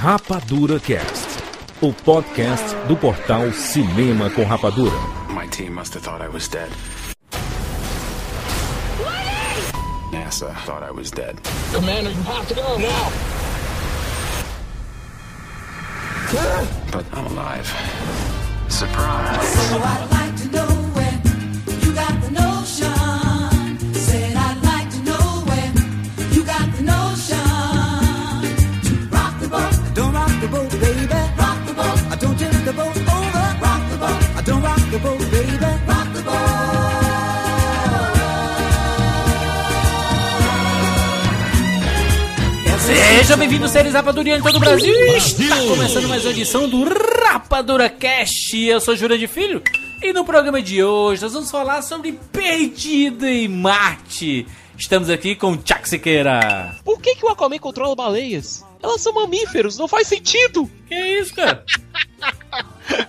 Rapadura Cast, o podcast do portal Cinema com Rapadura. My team must have thought I was dead. NASA thought I was dead. Commander, you have to go now. But I'm alive. Surprise. The boat, baby. Rock the boat. I don't tip the boat over. Rock the boat. I don't rock the boat, baby. Rock the boat. Seja bem-vindo, seres rapadurianos de todo o Brasil. Está começando mais uma edição do Rapadura Cast. Eu sou Jura de Filho e no programa de hoje nós vamos falar sobre Perdido em Marte. Estamos aqui com o Chuck Siqueira. Por que, que o Aquaman controla baleias? Elas são mamíferos, não faz sentido! Que isso, cara?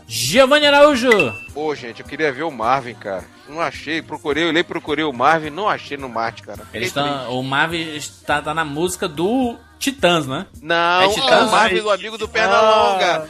Giovanni Araújo. Pô, gente, eu queria ver o Marvin, cara. Não achei, procurei, eu olhei, procurei o Marvin, não achei no Marte, cara. Eles estão, o Marvel está tá na música do Titãs, né? Não, É é Titãs, o Marvin do amigo do Pernalonga.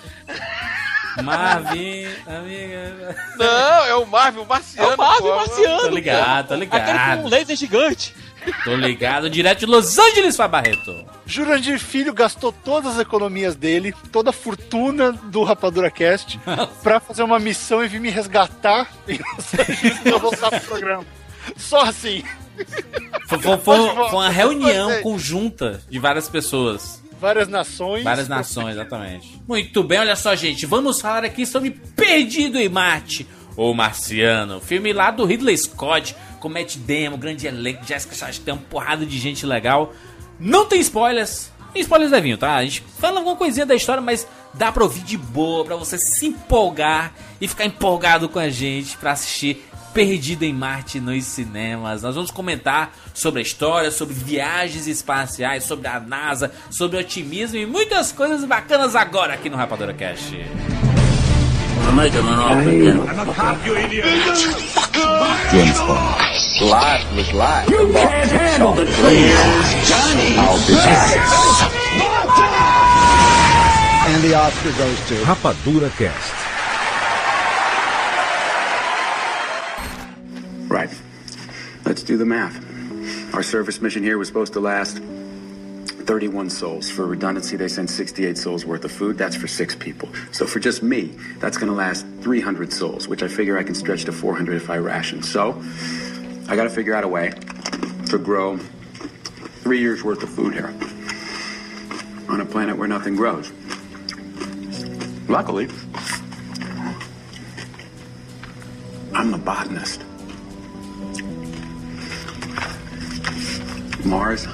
Marvin, amiga. Não, é o Marvin, o É marciano. o Marvin pô. marciano! Tô ligado, tô pô. Aquele com ligado. um laser gigante! Tô ligado, direto de Los Angeles, Fábio Barreto. Jurandir Filho gastou todas as economias dele, toda a fortuna do Rapadura Cast, pra fazer uma missão e vir me resgatar e pra eu voltar pro programa. Só assim. Foi, foi- foi- foi uma reunião conjunta de várias pessoas. Várias nações. Várias nações, exatamente. Muito bem, olha só, gente. Vamos falar aqui sobre Perdido em Marte, ou Marciano. Filme lá do Ridley Scott, com Matt Damon, grande elenco, Jessica Chastain, porrada de gente legal. Não tem spoilers. Tem spoilers levinho, tá? A gente fala alguma coisinha da história, mas dá pra ouvir de boa, pra você se empolgar e ficar empolgado com a gente pra assistir Perdido em Marte nos cinemas. Nós vamos comentar sobre a história, sobre viagens espaciais, sobre a NASA, sobre otimismo e muitas coisas bacanas agora aqui no Rapadura Cast. to make him an offer again. I'm a cop, you idiot. James Bond. Life was life. You can't handle the truth. Johnny. I'll be back. And the Oscar goes to Rapadura Cast. Right. Let's do the math. Our service mission here was supposed to last 31 souls. For redundancy, they sent 68 souls worth of food. That's for six people. So for just me, that's going to last 300 souls, which I figure I can stretch to 400 if I ration. So I got to figure out a way to grow three years worth of food here on a planet where nothing grows. Luckily, I'm a botanist. Mars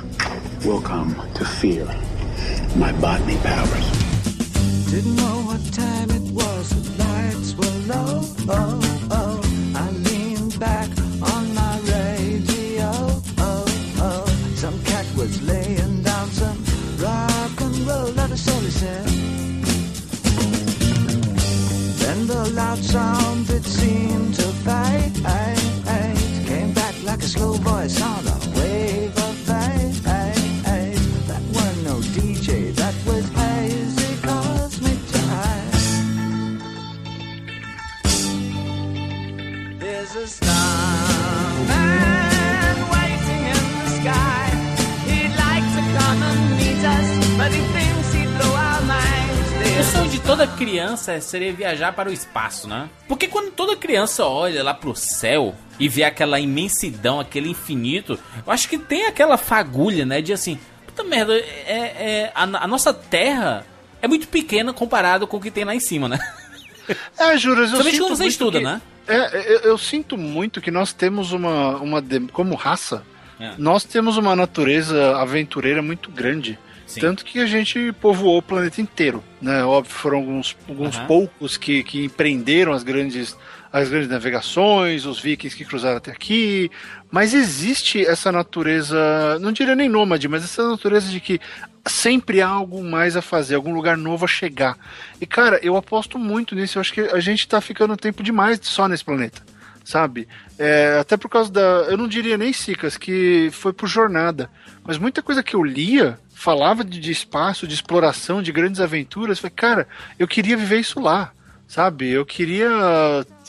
will come to fear my botany powers. Didn't know what time it was, the lights were low. Oh, oh. I leaned back on my radio. Oh, oh. Some cat was laying down some rock and roll, let us all said. Then the loud sound seemed to. Came back like a slow voice toda criança seria viajar para o espaço, né? Porque quando toda criança olha lá pro céu e vê aquela imensidão, aquele infinito, eu acho que tem aquela fagulha, né? De assim, puta merda, é, é- a, a nossa Terra é muito pequena comparado com o que tem lá em cima, né? É, Juras, eu Somente sinto quando você muito estuda, que- né? É, eu, eu sinto muito que nós temos uma, uma como raça, É. nós temos uma natureza aventureira muito grande. Sim. Tanto que a gente povoou o planeta inteiro, né? Óbvio, foram alguns, alguns Aham. poucos que, que empreenderam as grandes, as grandes navegações, os vikings que cruzaram até aqui, mas existe essa natureza, não diria nem nômade, mas essa natureza de que sempre há algo mais a fazer, algum lugar novo a chegar. E cara, eu aposto muito nisso, eu acho que a gente tá ficando tempo demais só nesse planeta. Sabe? É, até por causa da. Eu não diria nem Cicas, que foi por jornada. Mas muita coisa que eu lia falava de, de espaço, de exploração, de grandes aventuras. Eu falei, cara, eu queria viver isso lá. Sabe, eu queria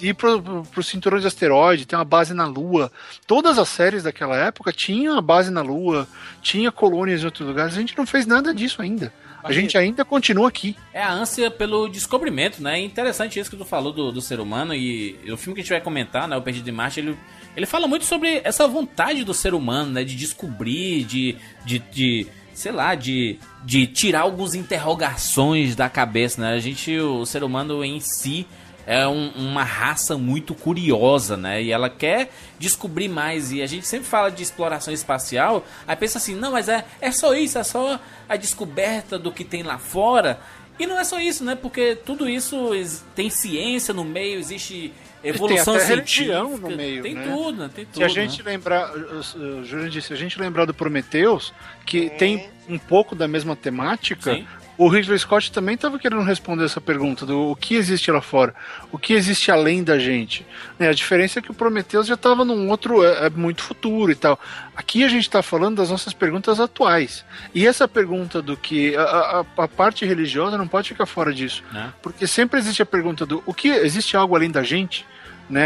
ir pro, pro, cinturão de asteroide, ter uma base na Lua. Todas as séries daquela época tinham uma base na Lua, tinha colônias em outros lugares. A gente não fez nada disso ainda. A gente ainda continua aqui. É a ânsia pelo descobrimento, né? É interessante isso que tu falou do, do ser humano e, o filme que a gente vai comentar, né? O Perdido em Marte, ele, ele fala muito sobre essa vontade do ser humano, né? De descobrir, de, de, de sei lá, de, de tirar algumas interrogações da cabeça, né? A gente, o ser humano em si é um- uma raça muito curiosa, né? E ela quer descobrir mais. E a gente sempre fala de exploração espacial, aí pensa assim, não, mas é, é só isso, é só a descoberta do que tem lá fora. E não é só isso, né? Porque tudo isso tem ciência no meio, existe evolução tem até religião no meio, tem né? tudo, né? Tem tudo. Se a gente né? lembrar, o Júlio disse, se a gente lembrar do Prometheus, que tem um pouco da mesma temática, Sim. O Ridley Scott também estava querendo responder essa pergunta do o que existe lá fora, o que existe além da gente. Né, a diferença é que o Prometheus já estava num outro, é, é muito futuro e tal. Aqui a gente está falando das nossas perguntas atuais. E essa pergunta do que a, a- a parte religiosa não pode ficar fora disso, Né? porque sempre existe a pergunta do o que existe algo além da gente né?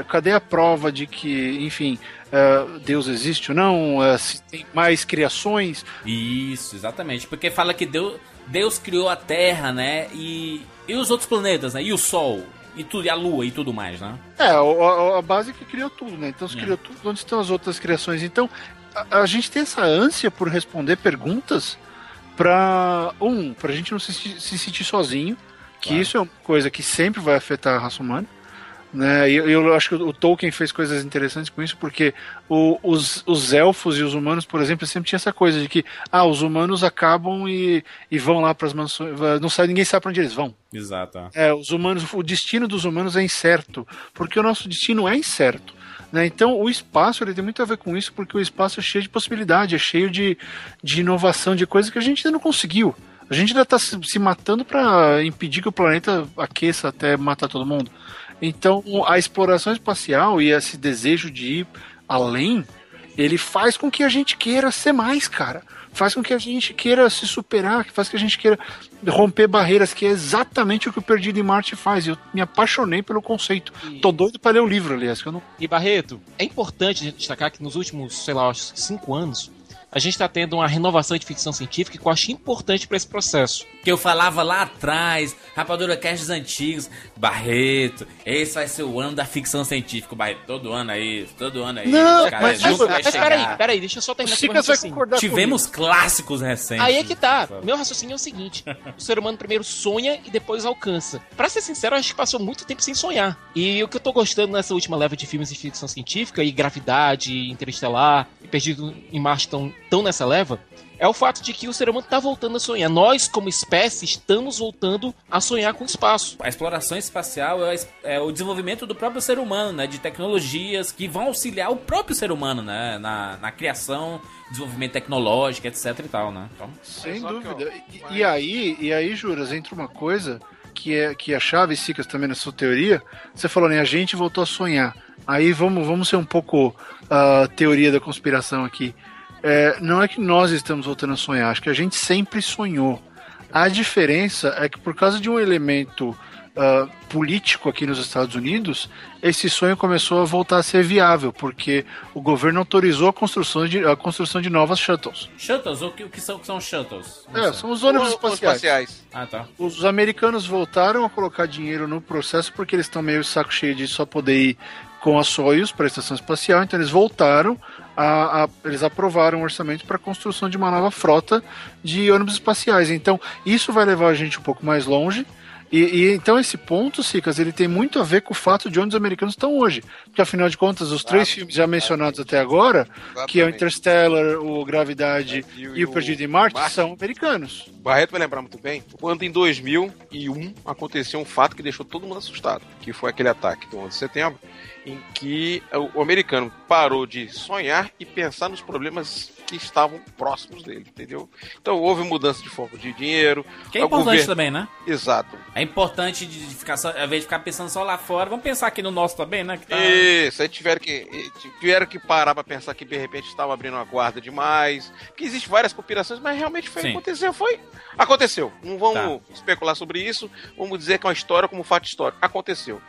É, Cadê a prova de que, enfim, é, Deus existe ou não? É, se tem mais criações? Isso, exatamente. Porque fala que Deus, Deus criou a Terra, né? E, e os outros planetas, né? E o Sol, e tudo, e a Lua e tudo mais, né? É, a, a- a base que criou tudo, né? Então, se É. criou tudo, onde estão as outras criações? Então, a, a gente tem essa ânsia por responder perguntas pra, um, pra gente não se, se sentir sozinho, que Claro. isso é uma coisa que sempre vai afetar a raça humana. Né? E eu, eu acho que o Tolkien fez coisas interessantes com isso, porque o- os, os elfos e os humanos, por exemplo, sempre tinha essa coisa de que ah, os humanos acabam e, e vão lá para as mansões, não sabe, ninguém sabe para onde eles vão. Exato. É, os humanos, o destino dos humanos é incerto, porque o nosso destino é incerto. Né? Então, o espaço ele tem muito a ver com isso, porque o espaço é cheio de possibilidade, é cheio de, de inovação, de coisas que a gente ainda não conseguiu. A gente ainda está se, se matando para impedir que o planeta aqueça até matar todo mundo. Então, a exploração espacial e esse desejo de ir além, ele faz com que a gente queira ser mais, cara. Faz com que a gente queira se superar, faz com que a gente queira romper barreiras, que é exatamente o que o Perdido em Marte faz. Eu me apaixonei pelo conceito. Tô doido para ler o livro, aliás, que eu não. E Barreto, é importante a gente destacar que nos últimos, sei lá, acho cinco anos, a gente está tendo uma renovação de ficção científica que eu acho importante para esse processo. Que eu falava lá atrás, Rapadura Casts antigos, Barreto, esse vai ser o ano da ficção científica, Barreto, todo ano aí, todo ano aí. Não, cara, mas- nunca mas- vai Mas peraí, peraí, deixa eu só terminar Sicas vai raciocínio. concordar Tivemos clássicos recentes. Aí é que tá. Meu raciocínio é o seguinte: o ser humano primeiro sonha e depois alcança. Pra ser sincero, eu acho que passou muito tempo sem sonhar. E o que eu tô gostando nessa última leva de filmes de ficção científica, e Gravidade, Interestelar, e Perdido em Marte estão tão nessa leva, é o fato de que o ser humano tá voltando a sonhar. Nós, como espécie, estamos voltando a sonhar com o espaço. A exploração espacial é, é o desenvolvimento do próprio ser humano, né? De tecnologias que vão auxiliar o próprio ser humano, né? Na, na criação, desenvolvimento tecnológico, etc e tal, né? Então, Sem Só que, ó, dúvida. E, e aí, e aí, Juras, entra uma coisa que é, que é a chave, Sicas, também na sua teoria. Você falou, né? A gente voltou a sonhar. Aí vamos, vamos ser um pouco a teoria da conspiração aqui. É, não é que nós estamos voltando a sonhar, acho que a gente sempre sonhou. A diferença é que por causa de um elemento ah, político aqui nos Estados Unidos, esse sonho começou a voltar a ser viável, porque o governo autorizou a construção de, a construção de novas shuttles. shuttles, o que, o que são, o que são shuttles? É, são os ônibus Os espaciais. espaciais. Ah, tá. Os americanos voltaram a colocar dinheiro no processo porque eles estão meio saco cheio de só poder ir com a Soyuz para a estação espacial, então eles voltaram a, a- eles aprovaram um orçamento para a construção de uma nova frota de ônibus espaciais. Então isso vai levar a gente um pouco mais longe. E, e então esse ponto, Sicas, ele tem muito a ver com o fato de onde os americanos estão hoje. Porque afinal de contas, os três filmes já mencionados até agora, que é o Exatamente. Interstellar, o Gravidade E o- e o Perdido em Marte, Marte. são americanos. Barreto vai lembrar muito bem, quando em 2001 aconteceu um fato que deixou todo mundo assustado, que foi aquele ataque do 11 de setembro, em que o americano parou de sonhar e pensar nos problemas que estavam próximos dele, entendeu? Então houve mudança de foco de dinheiro, Que é importante governo- também, né? exato. É importante de ficar só, ao invés de ficar pensando só lá fora, vamos pensar aqui no nosso também, né? Que tá- Isso, aí tiveram que, tiveram que parar pra pensar que de repente estavam abrindo uma guarda demais. Que existe várias conspirações, mas realmente foi Sim. aconteceu, foi. Aconteceu. Não vamos especular sobre isso, vamos dizer que é uma história como fato histórico. Aconteceu.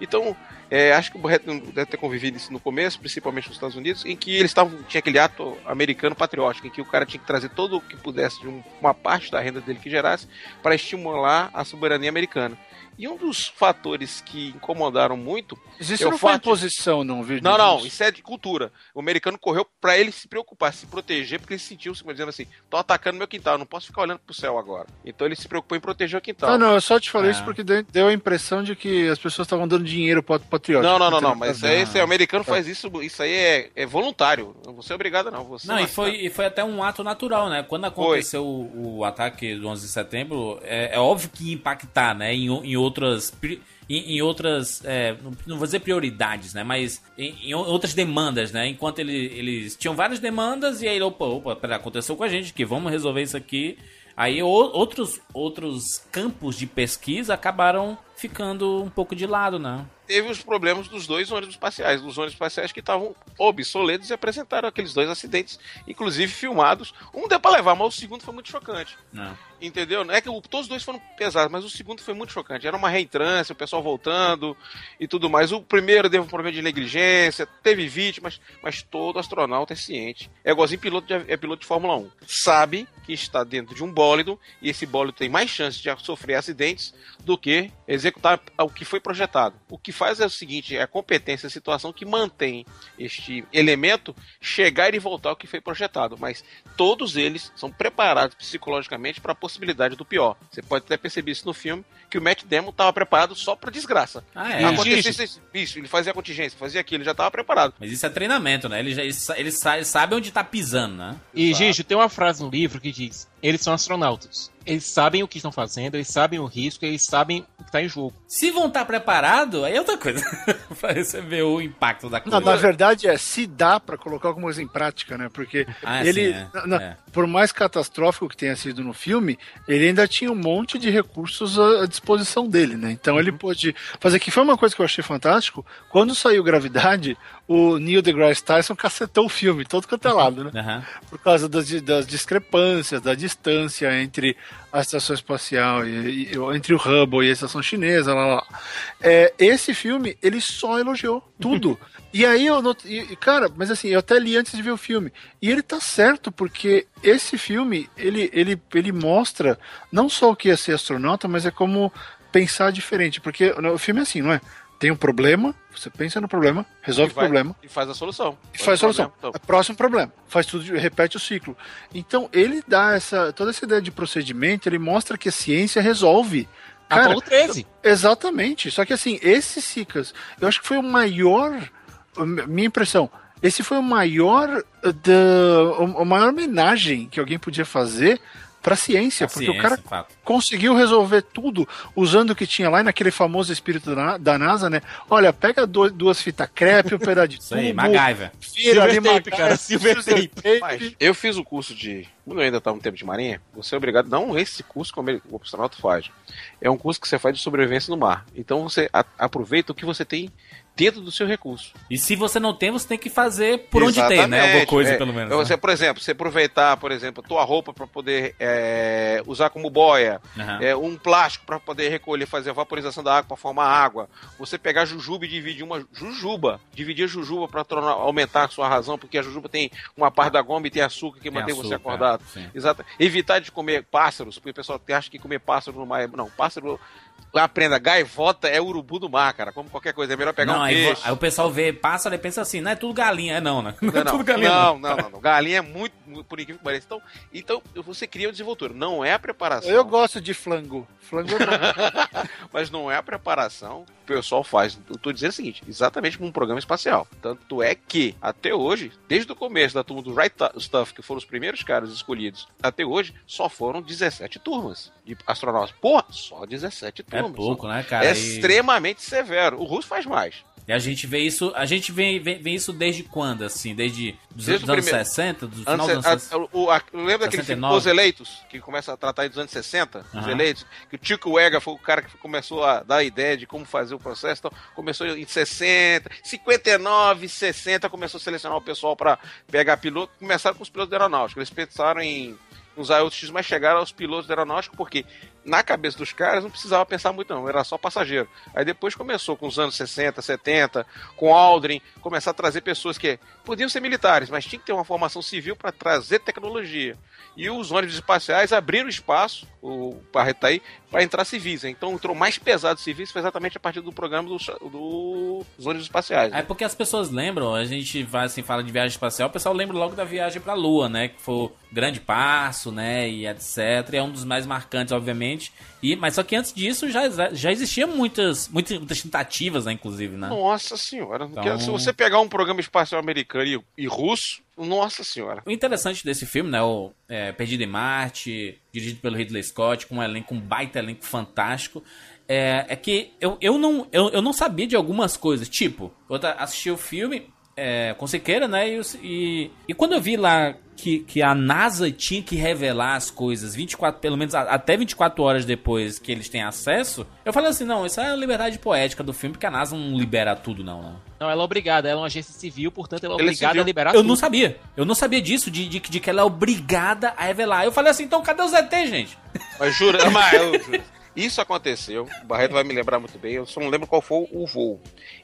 Então, é, acho que o Barreto não deve ter convivido isso no começo, principalmente nos Estados Unidos, em que eles estavam. Tinha aquele ato americano patriótico, em que o cara tinha que trazer todo o que pudesse de um- uma parte da renda dele que gerasse para estimular a soberania americana. E um dos fatores que incomodaram muito Mas isso é o não foi fato imposição, não, viu? não, não, isso é de cultura. O americano correu pra ele se preocupar, se proteger, porque ele sentiu, se dizendo assim, tô atacando meu quintal, não posso ficar olhando pro céu agora. Então ele se preocupou em proteger o quintal. Ah, não, eu só te falei Ah. isso porque deu- deu a impressão de que as pessoas estavam dando dinheiro pro patriótico. não, não, não, não, mas isso aí, esse americano faz isso, isso aí é, é voluntário. Não Você é obrigado, não. Você Não, e foi, e foi até um ato natural, né? Quando aconteceu o, o ataque do 11 de setembro, é, é óbvio que ia impactar, né? Em, o- em outras. Em, em outras. é, não- vou dizer prioridades, né? Mas em, em outras demandas, né? Enquanto ele- eles tinham várias demandas e aí, opa, opa, pera, aconteceu com a gente que vamos resolver isso aqui. Aí o- outros, outros campos de pesquisa acabaram ficando um pouco de lado, né? teve os problemas dos dois ônibus espaciais, dos ônibus espaciais que estavam obsoletos e apresentaram aqueles dois acidentes, inclusive filmados. Um deu pra levar, mas o segundo foi muito chocante. Não. Entendeu? É que o- todos os dois foram pesados, mas o segundo foi muito chocante. Era uma reentrância, o pessoal voltando e tudo mais. O primeiro teve um problema de negligência, teve vítimas, mas todo astronauta é ciente. É igualzinho piloto de, é piloto de Fórmula 1. Sabe que está dentro de um bólido e esse bólido tem mais chance de sofrer acidentes do que executar o que foi projetado. O que faz é o seguinte, é a competência, a situação que mantém este elemento chegar e voltar ao que foi projetado, mas todos eles são preparados psicologicamente para possibilidade do pior. Você pode até perceber isso no filme, que o Matt Damon estava preparado só para desgraça. Ah, é. Acontecesse isso, ele fazia a contingência, fazia aquilo, ele já estava preparado. Mas isso é treinamento, né? Eles, já, eles, sa- eles sa- eles sabem onde tá pisando, né? E. Gigi, tem uma frase no livro que diz: eles são astronautas. Eles sabem o que estão fazendo, eles sabem o risco, eles sabem o que está em jogo. Se vão estar preparados, aí é outra coisa. pra receber o impacto da coisa. Não, na verdade é se dá pra colocar alguma coisa em prática, né? Porque Ah, ele, sim, é, na- é. por mais catastrófico que tenha sido no filme, ele ainda tinha um monte de recursos à, à disposição dele, né? Então Uhum. ele pôde fazer que foi uma coisa que eu achei fantástico. Quando saiu Gravidade, o Neil deGrasse Tyson cacetou o filme, todo quanto é lado, né? Aham. por causa das, das discrepâncias, da distância entre a estação espacial e, e- entre o Hubble e a estação chinesa, lá, lá. É, esse filme, ele só elogiou tudo. e aí eu not... e, cara, mas assim, eu até li antes de ver o filme. E ele tá certo, porque esse filme, ele, ele, ele mostra não só o que é ser astronauta, mas é como pensar diferente. Porque o filme é assim, não é? Tem um problema, você pensa no problema, resolve E o vai- problema, E faz a solução. e faz a solução. Então, É Próximo problema. Faz tudo, repete o ciclo. Então, ele dá essa toda essa ideia de procedimento, ele mostra que a ciência resolve. Cara, Apolo 13. exatamente. Só que assim, esse Cicas, eu acho que foi o maior. Minha impressão. Esse foi o maior da, a maior homenagem que alguém podia fazer para a ciência, porque ciência, o cara fato. conseguiu resolver tudo usando o que tinha lá e naquele famoso espírito da, da NASA, né? Olha, pega do- duas fitas crepe, um pedaço de Isso aí, tubo, MacGyver. vira ali, Silver tape, MacGyver, cara, silver tape. Mas eu fiz o curso de. Quando eu ainda estava no tempo de marinha, você é obrigado. Não esse curso que o amer- o astronauta faz. É um curso que você faz de sobrevivência no mar. Então você a- aproveita o que você tem dentro do seu recurso. E se você não tem, você tem que fazer por onde tem, né? Alguma Exatamente, coisa, é. pelo menos. Você, né? por exemplo, você aproveitar, por exemplo, tua roupa para poder é, usar como boia, Aham. é, um plástico para poder recolher, fazer a vaporização da água para formar água. Você pegar jujuba e dividir uma jujuba, dividir a jujuba para aumentar a sua razão, porque a jujuba tem uma parte da goma e tem açúcar que Tem mantém você açúcar, acordado. sim. Exato. Evitar de comer pássaros, porque o pessoal acha que comer pássaro no mar é... Não, pássaro... Aprenda, gaivota é urubu do mar, cara. Como qualquer coisa. É melhor pegar não, um aí, peixe. aí o pessoal vê pássaro e pensa assim, não é tudo galinha, é não, né? Não, é Não, tudo galinha. não, não, não, não. Galinha é muito, muito- por incrível que pareça. Então, então você cria o desenvoltura. Não é a preparação. Eu gosto de flango. Flango é bom. Mas não é a preparação que o pessoal faz. Eu tô dizendo o seguinte, exatamente como um programa espacial. Tanto é que, até hoje, desde o começo da turma do Right Stuff, que foram os primeiros caras escolhidos, até hoje, só foram 17 turmas de astronautas. Porra, só 17 É turmas. pouco, né, cara? É E- extremamente severo. O russo faz mais. E a gente vê isso, a gente vê, vê, vê isso desde quando, assim? Desde dos Desde anos primeiro- 60, do final dos anos a- 60? o- a- lembra daquele filme 69? Os Eleitos, que começa a tratar dos anos 60? Os Aham. Eleitos, que o Chico Wega foi o cara que começou a dar a ideia de como fazer o processo. Então, começou em 60, 59, 60, começou a selecionar o pessoal para pegar piloto. Começaram com os pilotos da aeronáutica. Eles pensaram em usar outros X, mas chegaram aos pilotos da aeronáutica porque na cabeça dos caras não precisava pensar muito não, era só passageiro. Aí depois começou com os anos 60, 70, com Aldrin, começar a trazer pessoas que podiam ser militares, mas tinha que ter uma formação civil para trazer tecnologia. E os ônibus espaciais abriram espaço, o Barreto tá aí, para entrar civis. Então entrou mais pesado civis foi exatamente a partir do programa do, do- dos ônibus espaciais. né? É porque as pessoas lembram, a gente vai assim, fala de viagem espacial, o pessoal lembra logo da viagem pra Lua, né? Que foi grande passo, né? E etc. E é um dos mais marcantes, obviamente. E, mas só que antes disso já, já existia muitas, muitas, muitas tentativas, né, inclusive, né? Nossa senhora, Então- porque se você pegar um programa espacial americano e, e russo, nossa senhora. O interessante desse filme, né? O é, Perdido em Marte, dirigido pelo Ridley Scott, com um elenco, um baita elenco fantástico. É, é que eu, eu, não, eu, eu não sabia de algumas coisas. Tipo, eu assisti o filme é, com Siqueira, né? E, e, e quando eu vi lá que, que a NASA tinha que revelar as coisas 24, pelo menos a- até 24 horas depois que eles têm acesso, eu falei assim, não, isso é a liberdade poética do filme, porque a NASA não libera tudo, não, né? Não, ela é obrigada, ela é uma agência civil, portanto ela é Ela é obrigada civil. a liberar Eu tudo. não sabia. Eu não sabia disso, de, de, de que ela é obrigada a revelar. Eu falei assim, então cadê os ET, gente? Mas jura, mas eu juro. Isso aconteceu, o Barreto vai me lembrar muito bem, eu só não lembro qual foi o voo.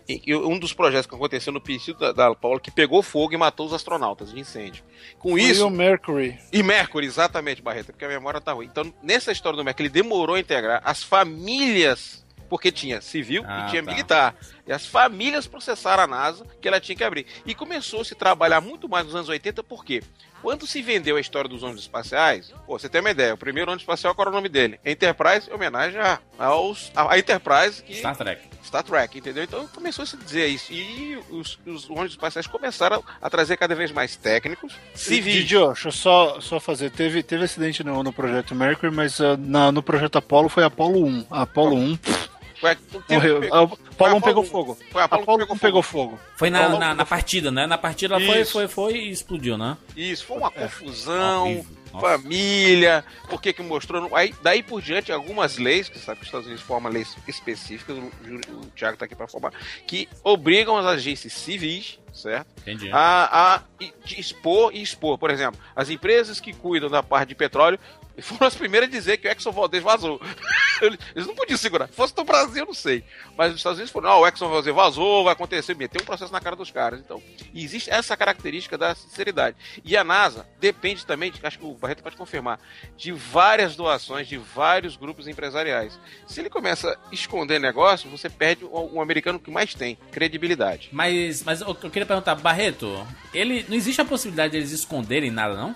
E- e um dos projetos que aconteceu no princípio da, da Paula que pegou fogo e matou os astronautas de incêndio. Com Foi isso, o Mercury. E Mercury, exatamente, Barreto, porque a memória tá ruim. Então, nessa história do Mercury, ele demorou a integrar as famílias, porque tinha civil Ah, e tinha tá. militar. E as famílias processaram a NASA que ela tinha que abrir. E começou a se trabalhar muito mais nos anos 80, por quê? Quando se vendeu a história dos ônibus espaciais, pô, você tem uma ideia, o primeiro ônibus espacial, qual era o nome dele? Enterprise, em homenagem a, aos, a, a Enterprise que Star Trek. Star Trek, entendeu? Então começou a se dizer isso. E os, os ônibus espaciais começaram a trazer cada vez mais técnicos, civis. Didio, deixa eu só, só fazer. Teve, teve acidente no, no projeto Mercury, mas ah, na- no projeto Apollo foi Apollo 1. A Apollo 1 pff, Foi, morreu. teve- A Apollo 1 Apollo pegou 1. fogo. Foi a 1 pegou fogo. Foi na, na, na partida, né? Na partida ela foi, foi, foi e explodiu, né? Isso, foi uma confusão, Horrível. Nossa. família, por que que mostrou... Aí, daí por diante, algumas leis, que sabe que os Estados Unidos formam leis específicas, o, o, o Thiago tá aqui para formar, que obrigam as agências civis, certo? Entendi. a, a expor e expor. Por exemplo, as empresas que cuidam da parte de petróleo foram as primeiras a dizer que o Exxon Valdez vazou. Eles não podiam segurar. Se fosse no Brasil, eu não sei. Mas os Estados Unidos falaram, não, o Exxon Valdez vazou, vai acontecer. Tem um processo na cara dos caras. Então, existe essa característica da sinceridade. E a NASA depende também, acho que o Barreto pode confirmar, de várias doações de vários grupos empresariais. Se ele começa a esconder negócio, você perde o, o americano que mais tem, credibilidade. Mas, mas eu, eu queria perguntar, Barreto, ele não existe a possibilidade deles esconderem nada, não?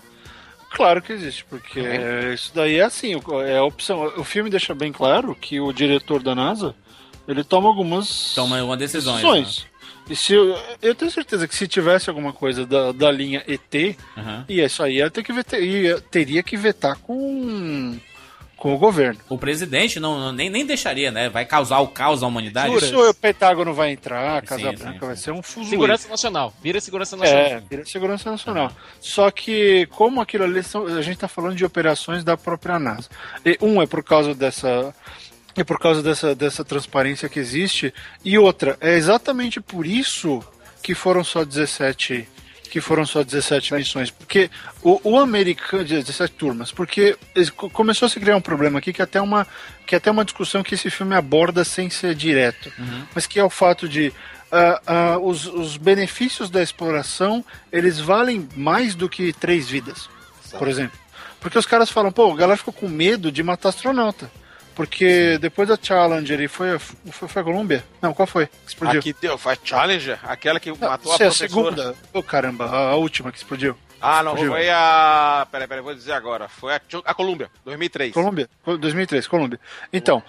Claro que existe, porque isso daí é assim, é a opção. O filme deixa bem claro que o diretor da NASA, ele toma algumas Toma uma decisões, decisões. E se eu, eu tenho certeza que se tivesse alguma coisa da, da linha ET, Aham. e isso aí ia ter que vetar, ia- teria que vetar com, com o governo. O presidente não, não- nem, nem deixaria, né? Vai causar o caos à humanidade. Isso o Pentágono vai entrar, a Casa sim, Branca sim. vai ser um fuzuê. Segurança Nacional. Vira Segurança Nacional. É, vira segurança nacional. Só que, como aquilo ali, são, a gente tá falando de operações da própria NASA. E, um é por causa dessa. É por causa dessa, dessa transparência que existe. E outra, é exatamente por isso que foram só 17. Que foram só 17 missões. Porque o, o americano. 17 turmas. Porque começou a se criar um problema aqui que é até uma, que é até uma discussão que esse filme aborda sem ser direto. Mas que é o fato de ah, ah, os, os benefícios da exploração eles valem mais do que três vidas, por exemplo. Porque os caras falam, pô, a galera ficou com medo de matar astronauta. Porque depois da Challenger e foi, a- foi, foi a Colômbia? Não, qual foi? Que explodiu? Aqui deu, foi a Challenger, aquela que Não, matou a é a professora. segunda. Ô caramba, a, a última que explodiu. Ah, não, foi a. Peraí, peraí, vou dizer agora. Foi a, a Colômbia, 2003. Colômbia, 2003, Colômbia. Então,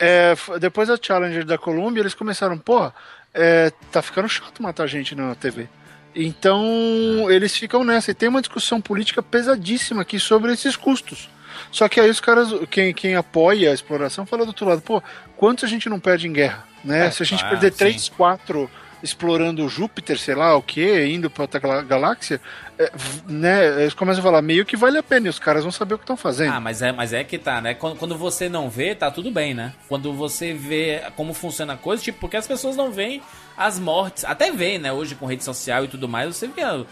é, f- depois da Challenger da Colômbia, eles começaram, porra, é, tá ficando chato matar gente na TV. Então, eles ficam nessa. E tem uma discussão política pesadíssima aqui sobre esses custos. Só que aí os caras, quem, quem apoia a exploração, fala do outro lado, pô, quanto a gente não perde em guerra, né? É, Se a gente ah, perder sim. 3, 4 explorando Júpiter, sei lá o que, indo pra outra galá- galáxia, é, né? Eles começam a falar, meio que vale a pena, e os caras vão saber o que estão fazendo. Ah, mas é, mas é que tá, né? Quando, quando você não vê, tá tudo bem, né? Quando você vê como funciona a coisa, tipo, porque as pessoas não veem as mortes. Até vê, né? Hoje com rede social e tudo mais, você vê a,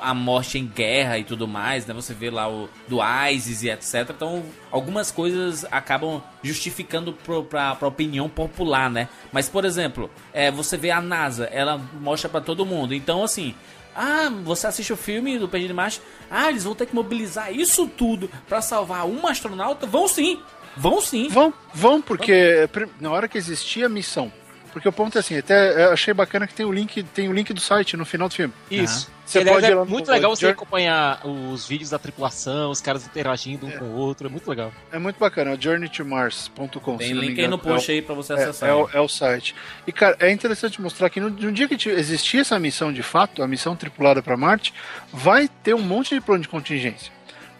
a morte em guerra e tudo mais, né? Você vê lá o do ISIS e etc. Então, algumas coisas acabam justificando pro, pra, pra opinião popular, né? Mas, por exemplo, é, você vê a NASA, ela mostra pra todo mundo. Então, assim, ah, você assiste o filme do Perdido em Marte. Ah, eles vão ter que mobilizar isso tudo pra salvar um astronauta? Vão sim. Vão sim. Vão, vão, porque pri- na hora que existia a missão. Porque o ponto é assim, até eu achei bacana que tem o link, tem o link do site no final do filme. Isso. Você Aliás, pode é muito legal você Jour- acompanhar os vídeos da tripulação, os caras interagindo um com o outro, é muito legal. É muito bacana, é journeytomars.com. Tem link aí no engano. post É aí pra você É, acessar. é o, é o site. E, cara, é interessante mostrar que no, no dia que ti- existir essa missão de fato, a missão tripulada para Marte, vai ter um monte de plano de contingência.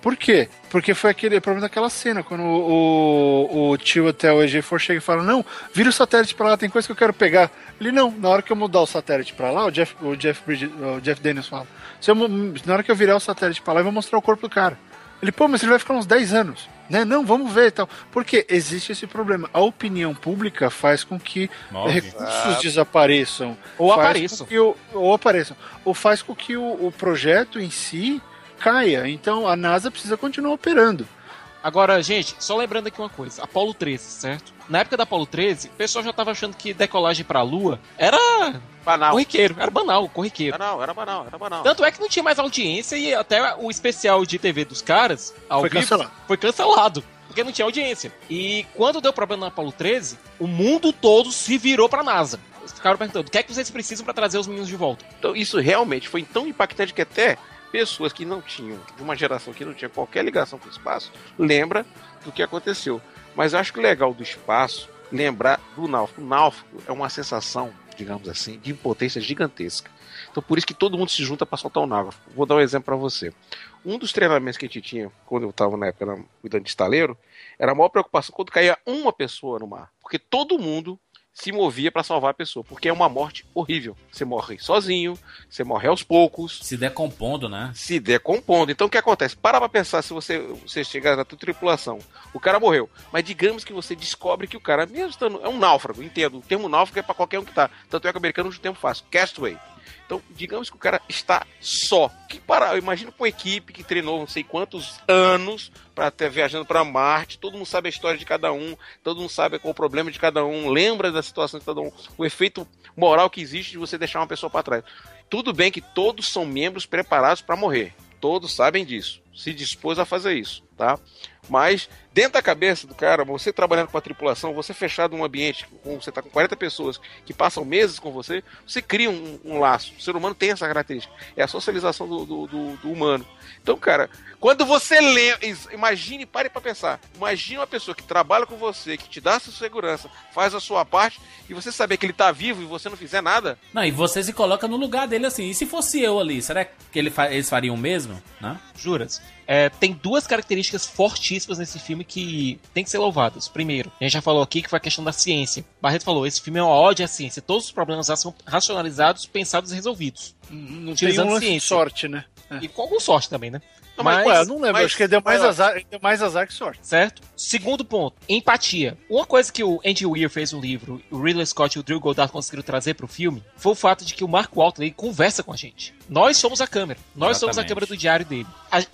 Por quê? Porque foi aquele problema daquela cena, quando o, o, o tio até o EG4 chega e fala: Não, vira o satélite pra lá, tem coisa que eu quero pegar. Ele não, na hora que eu mudar o satélite pra lá, o Jeff, o Jeff, Bridges, o Jeff Daniels fala: Se eu Na hora que eu virar o satélite pra lá, eu vou mostrar o corpo do cara. Ele, pô, mas ele vai ficar uns 10 anos. Né? Não, vamos ver e tal. Porque existe esse problema. A opinião pública faz com que Move. recursos desapareçam. Ou apareçam. o- ou apareçam. Ou faz com que o, o projeto em si caia. Então a NASA precisa continuar operando. Agora, gente, só lembrando aqui uma coisa: Apolo 13, certo? Na época da Apolo 13, o pessoal já tava achando que decolagem pra Lua era Banal. corriqueiro, era banal, corriqueiro. Era, não, era banal, era banal. Tanto é que não tinha mais audiência e até o especial de TV dos caras, ao Foi vivo, cancelado. foi cancelado. Porque não tinha audiência. E quando deu problema na Apolo 13, o mundo todo se virou pra NASA. Eles ficaram perguntando: o que é que vocês precisam pra trazer os meninos de volta? Então isso realmente foi tão impactante que até pessoas que não tinham, de uma geração que não tinha qualquer ligação com o espaço, lembra do que aconteceu. Mas acho que o legal do espaço, lembrar do náufrago. O náufrago é uma sensação, digamos assim, de impotência gigantesca. Então por isso que todo mundo se junta para soltar o náufrago. Vou dar um exemplo para você. Um dos treinamentos que a gente tinha quando eu estava na época na- cuidando de estaleiro, era a maior preocupação quando caía uma pessoa no mar. Porque todo mundo se movia para salvar a pessoa, porque é uma morte horrível. Você morre sozinho, você morre aos poucos, Se decompondo, né? se decompondo. Então o que acontece? Para pra pensar se você, você chegar na tua tripulação, o cara morreu, mas digamos que você descobre que o cara, mesmo estando, é um náufrago, entendo. O termo náufrago é para qualquer um que tá. Tanto é que o americano usa o termo fácil, castaway. Então, digamos que o cara está só. Que para, eu imagino com uma equipe que treinou não sei quantos anos para estar viajando para Marte, todo mundo sabe a história de cada um, todo mundo sabe qual o problema de cada um, lembra da situação de cada um, o efeito moral que existe de você deixar uma pessoa para trás. Tudo bem que todos são membros preparados para morrer. Todos sabem disso. Se dispôs a fazer isso, tá? Mas dentro da cabeça do cara, você trabalhando com a tripulação, você fechado num ambiente, com, você tá com 40 pessoas que passam meses com você, você cria um, um laço. O ser humano tem essa característica. É a socialização do, do, do- do humano. Então, cara, quando você lê, imagine, pare pra pensar. Imagine uma pessoa que trabalha com você, que te dá essa segurança, faz a sua parte, e você saber que ele tá vivo e você não fizer nada, Não, e você se coloca no lugar dele assim. E se fosse eu ali, será que ele fa- eles fariam o mesmo? Né? Juras. É, tem duas características fortíssimas nesse filme que tem que ser louvadas. Primeiro, a gente já falou aqui que foi a questão da ciência. Barreto falou, esse filme é uma ode à ciência. Todos os problemas já são racionalizados, pensados e resolvidos. Não tem um ciência. sorte, né? E com alguma sorte também, né? Não, mas, Ué, eu não lembro, mas- acho que ele deu mais, mas- azar, ele deu mais azar que sorte. Certo? Segundo ponto, empatia. Uma coisa que o Andy Weir fez no livro, o Ridley Scott e o Drew Goddard conseguiram trazer pro filme, foi o fato de que o Mark Walton ele conversa com a gente. Nós somos a câmera. Nós somos a Exatamente. câmera do diário dele.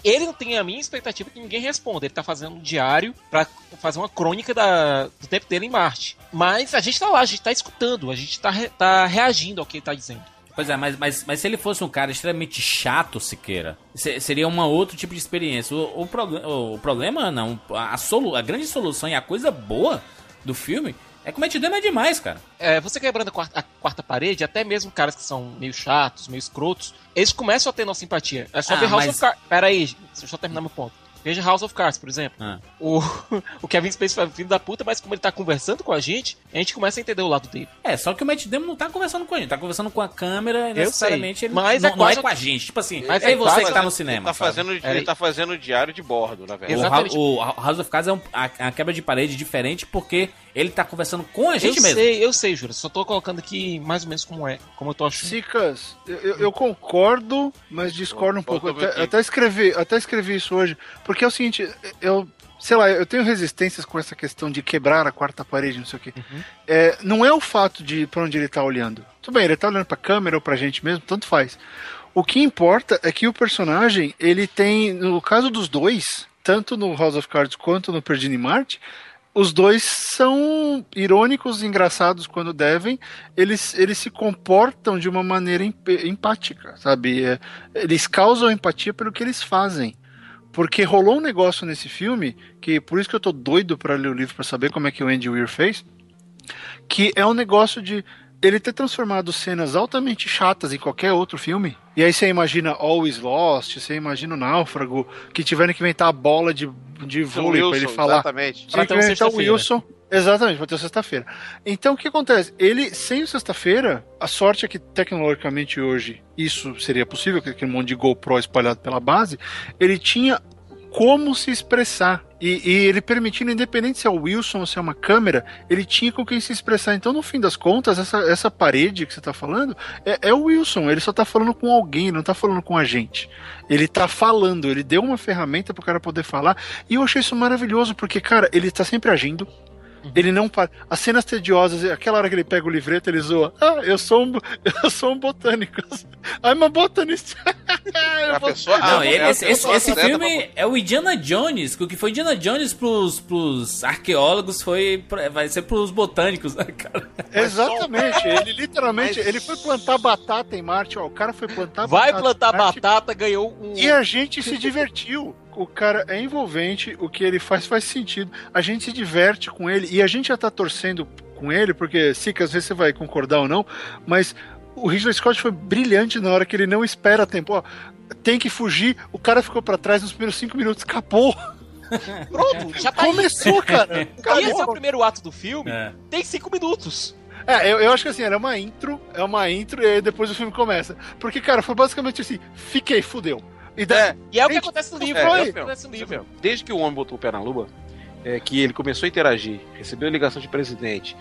Ele não tem a minha expectativa que ninguém responda. Ele tá fazendo um diário pra fazer uma crônica da- do tempo dele em Marte. Mas a gente tá lá, a gente tá escutando, a gente tá, re- tá reagindo ao que ele tá dizendo. Pois é, mas, mas, mas se ele fosse um cara extremamente chato, Siqueira, se- seria um outro tipo de experiência. O, o, progle- o problema, não, a, solu a grande solução e a coisa boa do filme é que o Matt Damon é demais, cara. É, você quebrando a quarta, a quarta parede, até mesmo caras que são meio chatos, meio escrotos, eles começam a ter nossa simpatia. É só Ah, ver House mas- of Cards. Pera aí, deixa eu só terminar meu ponto. Veja House of Cards, por exemplo. Ah. O, o Kevin Spacey foi filho da puta, mas como ele tá conversando com a gente, a gente começa a entender o lado dele. É, só que o Matt Damon não tá conversando com a gente, tá conversando com a câmera e necessariamente sei, ele mas não, é não é com a gente. Tipo assim, Mas é é você quase- que tá no Ele cinema. tá, sabe? fazendo, ele tá fazendo diário de bordo, na O, verdade. Exatamente. Ra- o House of Cards é um- a, a quebra de parede diferente porque ele tá conversando com a gente eu mesmo. sei, eu sei, Jura. Só tô colocando aqui mais ou menos como é, como eu tô achando. Sicas, eu, eu- eu concordo, mas discordo um pouco. Até, até escrevi, até escrevi isso hoje. Porque é o seguinte, eu. Sei lá, eu tenho resistências com essa questão de quebrar a quarta parede, não sei o quê. É, não é o fato de pra onde ele tá olhando. Tudo bem, ele tá olhando pra câmera ou pra gente mesmo, tanto faz. O que importa é que o personagem, ele tem, no caso dos dois, tanto no House of Cards quanto no Perdido em Marte, os dois são irônicos, engraçados quando devem. Eles, eles se comportam de uma maneira emp- empática, sabe? É, eles causam empatia pelo que eles fazem. Porque rolou um negócio nesse filme, que por isso que eu tô doido pra ler o livro pra saber como é que o Andy Weir fez, que é um negócio de ele ter transformado cenas altamente chatas em qualquer outro filme. E aí você imagina Always Lost, você imagina o Náufrago, que tiveram que inventar a bola de, de vôlei pra Wilson, ele falar. Exatamente. Pra Tinha que ter um inventar o sexta-feira. Wilson. Exatamente, pra ter o sexta-feira. Então o que acontece? Ele, sem o sexta-feira, a sorte é que tecnologicamente hoje isso seria possível, com aquele monte de GoPro espalhado pela base, ele tinha como se expressar. E, e ele permitindo, independente se é o Wilson ou se é uma câmera, ele tinha com quem se expressar. Então, no fim das contas, essa, essa parede que você tá falando é, é o Wilson. Ele só tá falando com alguém, não tá falando com a gente. Ele tá falando, ele deu uma ferramenta pro cara poder falar. E eu achei isso maravilhoso, porque, cara, ele tá sempre agindo. Ele não para. As cenas tediosas, aquela hora que ele pega o livreto, ele zoa. Ah, eu sou um, eu sou um botânico. I'm a botanist. Eu A vou- pessoa, Não, ah, ele- é, esse, esse- filme é o Indiana Jones, o que foi Indiana Jones pros, pros arqueólogos foi pra- vai ser pros botânicos, né, cara? Exatamente, ele literalmente, Mas- ele foi plantar batata em Marte, ó, o cara foi plantar Vai batata plantar em Marte batata, ganhou um. e a gente se divertiu. O cara é envolvente, o que ele faz faz sentido. A gente se diverte com ele e a gente já tá torcendo com ele, porque, Sica, às vezes você vai concordar ou não, mas o Ridley Scott foi brilhante na hora que ele não espera tempo. Ó, tem que fugir, o cara ficou pra trás nos primeiros cinco minutos, acabou. Pronto, já tá aí. Começou, cara. Ia ser o Acabou. primeiro ato do filme, É. tem cinco minutos. É, eu, eu acho que assim, era uma intro, é uma intro, e aí depois o filme começa. Porque, cara, foi basicamente assim, fiquei, fudeu. E daí, E é o que acontece no livro. É que mesmo, acontece no isso livro. Desde que o homem botou o pé na lua, é, que ele começou a interagir, recebeu a ligação de presidente,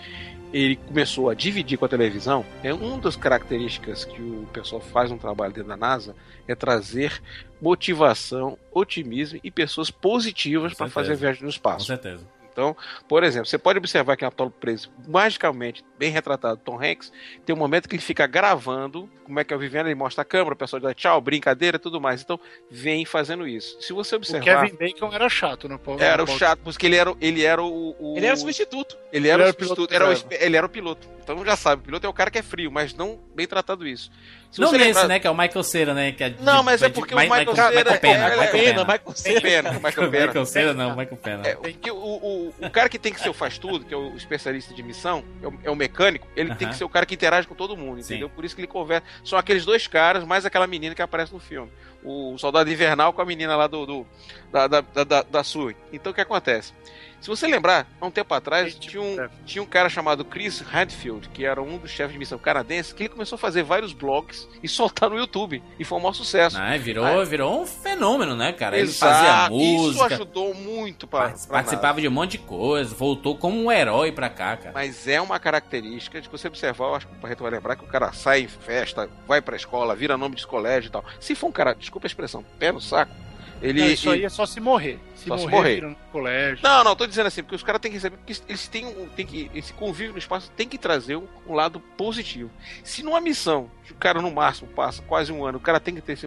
ele começou a dividir com a televisão, é uma das características que o pessoal faz no trabalho dentro da NASA é trazer motivação, otimismo e pessoas positivas Com para fazer a viagem no Com espaço. certeza. Então, por exemplo, você pode observar que em Apollo 13, magicamente, bem retratado, Tom Hanks, tem um momento que ele fica gravando como é que é o vivendo, ele mostra a câmera, o pessoal dá tchau, brincadeira e tudo mais. Então, vem fazendo isso. Se você o observar. Kevin Bacon era chato no Paulo. Era o chato, porque ele era, ele era o, o- Ele era o substituto. ele era, Ele o o substituto, era o espe- ele era o piloto. Então já sabe, o piloto é o cara que é frio, mas não bem tratado isso. Se Não nesse, lembrar- né? Que é o Michael Cera, né? Que é de- Não, mas é de- porque Ma- o Michael Cera Michael é- Pena. é- Michael Pena, com você. Pena, Michael Pena. Michael Cera não, Michael Pena. É, porque o, o, o cara que tem que ser o faz tudo, que é o especialista de missão, é o, é o mecânico, ele tem Aham. que ser o cara que interage com todo mundo, Sim. entendeu? Por isso que ele conversa. São aqueles dois caras, mais aquela menina que aparece no filme. O soldado invernal com a menina lá do. do- da, da, da, da, da Sui. Então o que acontece? Se você lembrar, há um tempo atrás, tinha um, é. tinha um cara chamado Chris Hadfield, que era um dos chefes de missão canadense, que ele começou a fazer vários blogs e soltar no YouTube. E foi um maior sucesso. Ah, virou, Ah. virou um fenômeno, né, cara? Ele Exato. fazia Isso música, ajudou muito para part- participava de um monte de coisa, voltou como um herói pra cá, cara. Mas é uma característica de que você observar, eu acho que o Barreto vai lembrar que o cara sai em festa, vai pra escola, vira nome de colégio e tal. Se for um cara, desculpa a expressão, pé no saco, ele. Não, isso aí é só se morrer. Se Só se morrer, morrer. vira no colégio. Não, não, tô dizendo assim, porque os caras têm que saber que eles têm, um, têm que. Esse convívio no espaço tem que trazer um, um lado positivo. Se numa missão, que o cara no máximo passa quase um ano, o cara tem que ter esse,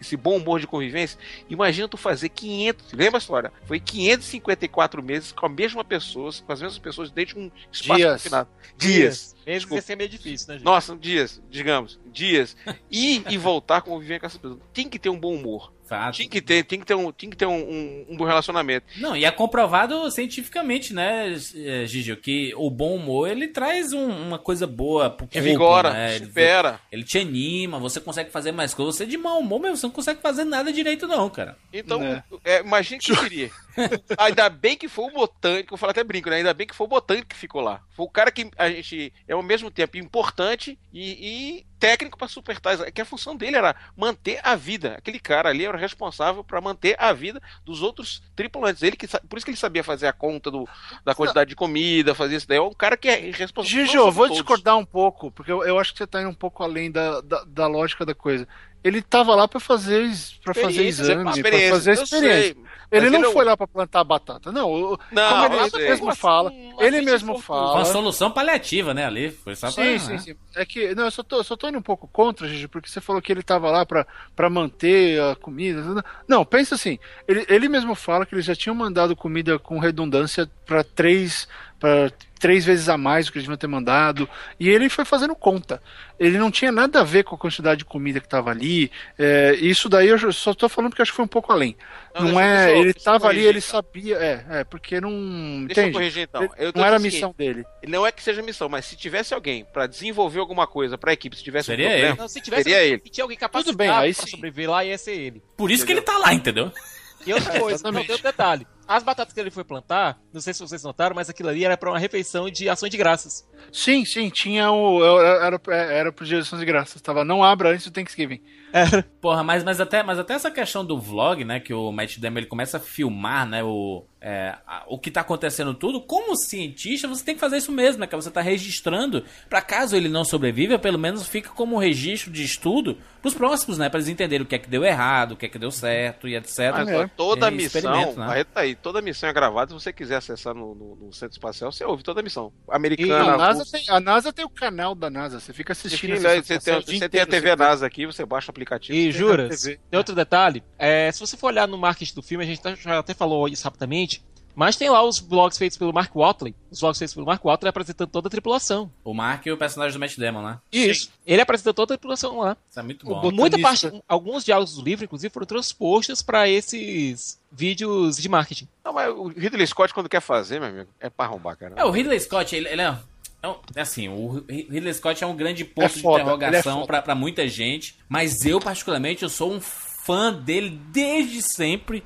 esse bom humor de convivência, imagina tu fazer 500. Lembra a história? Foi 554 meses com a mesma pessoa, com as mesmas pessoas dentro de um espaço Dias. confinado. Dias. Meses Desculpa. ia ser meio difícil, né, gente? Nossa, dias, digamos, dias. Ir e voltar conviver com essa pessoa. Tem que ter um bom humor. Fato. Tinha que ter, tinha que ter, um, tinha que ter um, um, um bom relacionamento. Não, e é comprovado cientificamente, né, Gigi, que o bom humor, ele traz um- uma coisa boa pro corpo, Revigora, né? Ele- supera. Ele te anima, você consegue fazer mais coisas. Você é de mau humor, mas você não consegue fazer nada direito não, cara. Então, É. é, imagina que seria. Ainda bem que foi o botânico, eu falo até brinco, né? Ainda bem que foi o botânico que ficou lá. Foi o cara que a gente é ao mesmo tempo importante e, e técnico para supertar. Que a função dele era manter a vida. Aquele cara ali era responsável para manter a vida dos outros tripulantes. Ele que por isso que ele sabia fazer a conta do, da quantidade de comida, fazer isso daí. É um cara que é responsável. Sobre vou todos. discordar um pouco, porque eu, eu acho que você tá indo um pouco além da, da, da lógica da coisa. Ele tava lá pra fazer, para fazer exame, pra experiência, fazer experiência. Ele não ele foi lá pra plantar batata, não. o- Não, como ele mesmo Mas, fala, ele mesmo Foi uma fala. solução paliativa, né, ali. Foi só pra... Sim, né? sim, sim. É que, não, eu só tô, só tô indo um pouco contra, Gigi, porque você falou que ele tava lá pra, pra manter a comida. Não, pensa assim, ele, ele mesmo fala que eles já tinham mandado comida com redundância pra três, pra três vezes a mais do que eles deviam ter mandado, e ele foi fazendo conta. Ele não tinha nada a ver com a quantidade de comida que tava ali. é, isso daí eu só tô falando porque eu acho que foi um pouco além. Não, Não, é, eu- ele deixa eu tava ali, ele então. sabia, é, é, porque não, Deixa eu entende? corrigir então. Eu não era a missão dele. Não é que seja missão, mas se tivesse alguém pra desenvolver alguma coisa pra equipe, se tivesse Seria um problema, ele. Não, se tivesse Seria ele. se tinha alguém capacitado Tudo bem, aí sim. sobreviver lá, ia ser ele. Por isso que ele tá lá, entendeu? E outra coisa, não tem outro detalhe. As batatas que ele foi plantar, não sei se vocês notaram, mas aquilo ali era pra uma refeição de ações de graças. Sim, sim, tinha o. Era, era, era pro Dia de Ação de Graças. Tava não abra antes do Thanksgiving. Porra, mas, mas, até, mas até essa questão do vlog, né? Que o Matt Damon ele começa a filmar, né? O, é, a- o que tá acontecendo tudo. Como cientista, você tem que fazer isso mesmo, né? Que você tá registrando. Pra caso ele não sobreviva, pelo menos fica como um registro de estudo pros próximos, né? Pra eles entenderem o que é que deu errado, o que é que deu certo e etc. Mas, É. toda É missão, né? aí tá aí, toda missão é gravada. Se você quiser acessar no, no- no centro espacial, você ouve toda a missão. E Americana, a, NASA tem, a NASA tem o canal da NASA. Você fica assistindo essa né, você, tem, você tem a TV você NASA aqui, você baixa o aplicativo. E juras, tem outro detalhe. É, se você for olhar no marketing do filme, a gente tá- já até falou isso rapidamente, mas tem lá os blogs feitos pelo Mark Watley. Os blogs feitos pelo Mark Watley apresentando toda a tripulação. O Mark e o personagem do Matt Damon, né? Isso. Ele apresentando toda a tripulação lá. Isso é muito O bom. bot- Muita parte, alguns diálogos do livro, inclusive, foram transpostos pra esses vídeos de marketing. Não, mas o Ridley Scott, quando quer fazer, meu amigo, é pra arrombar, cara. É, o Ridley Scott, ele, ele é, é um- é assim, o Ridley Scott é um grande ponto É foda, de interrogação é pra muita gente, mas eu, particularmente, eu sou um fã dele desde sempre.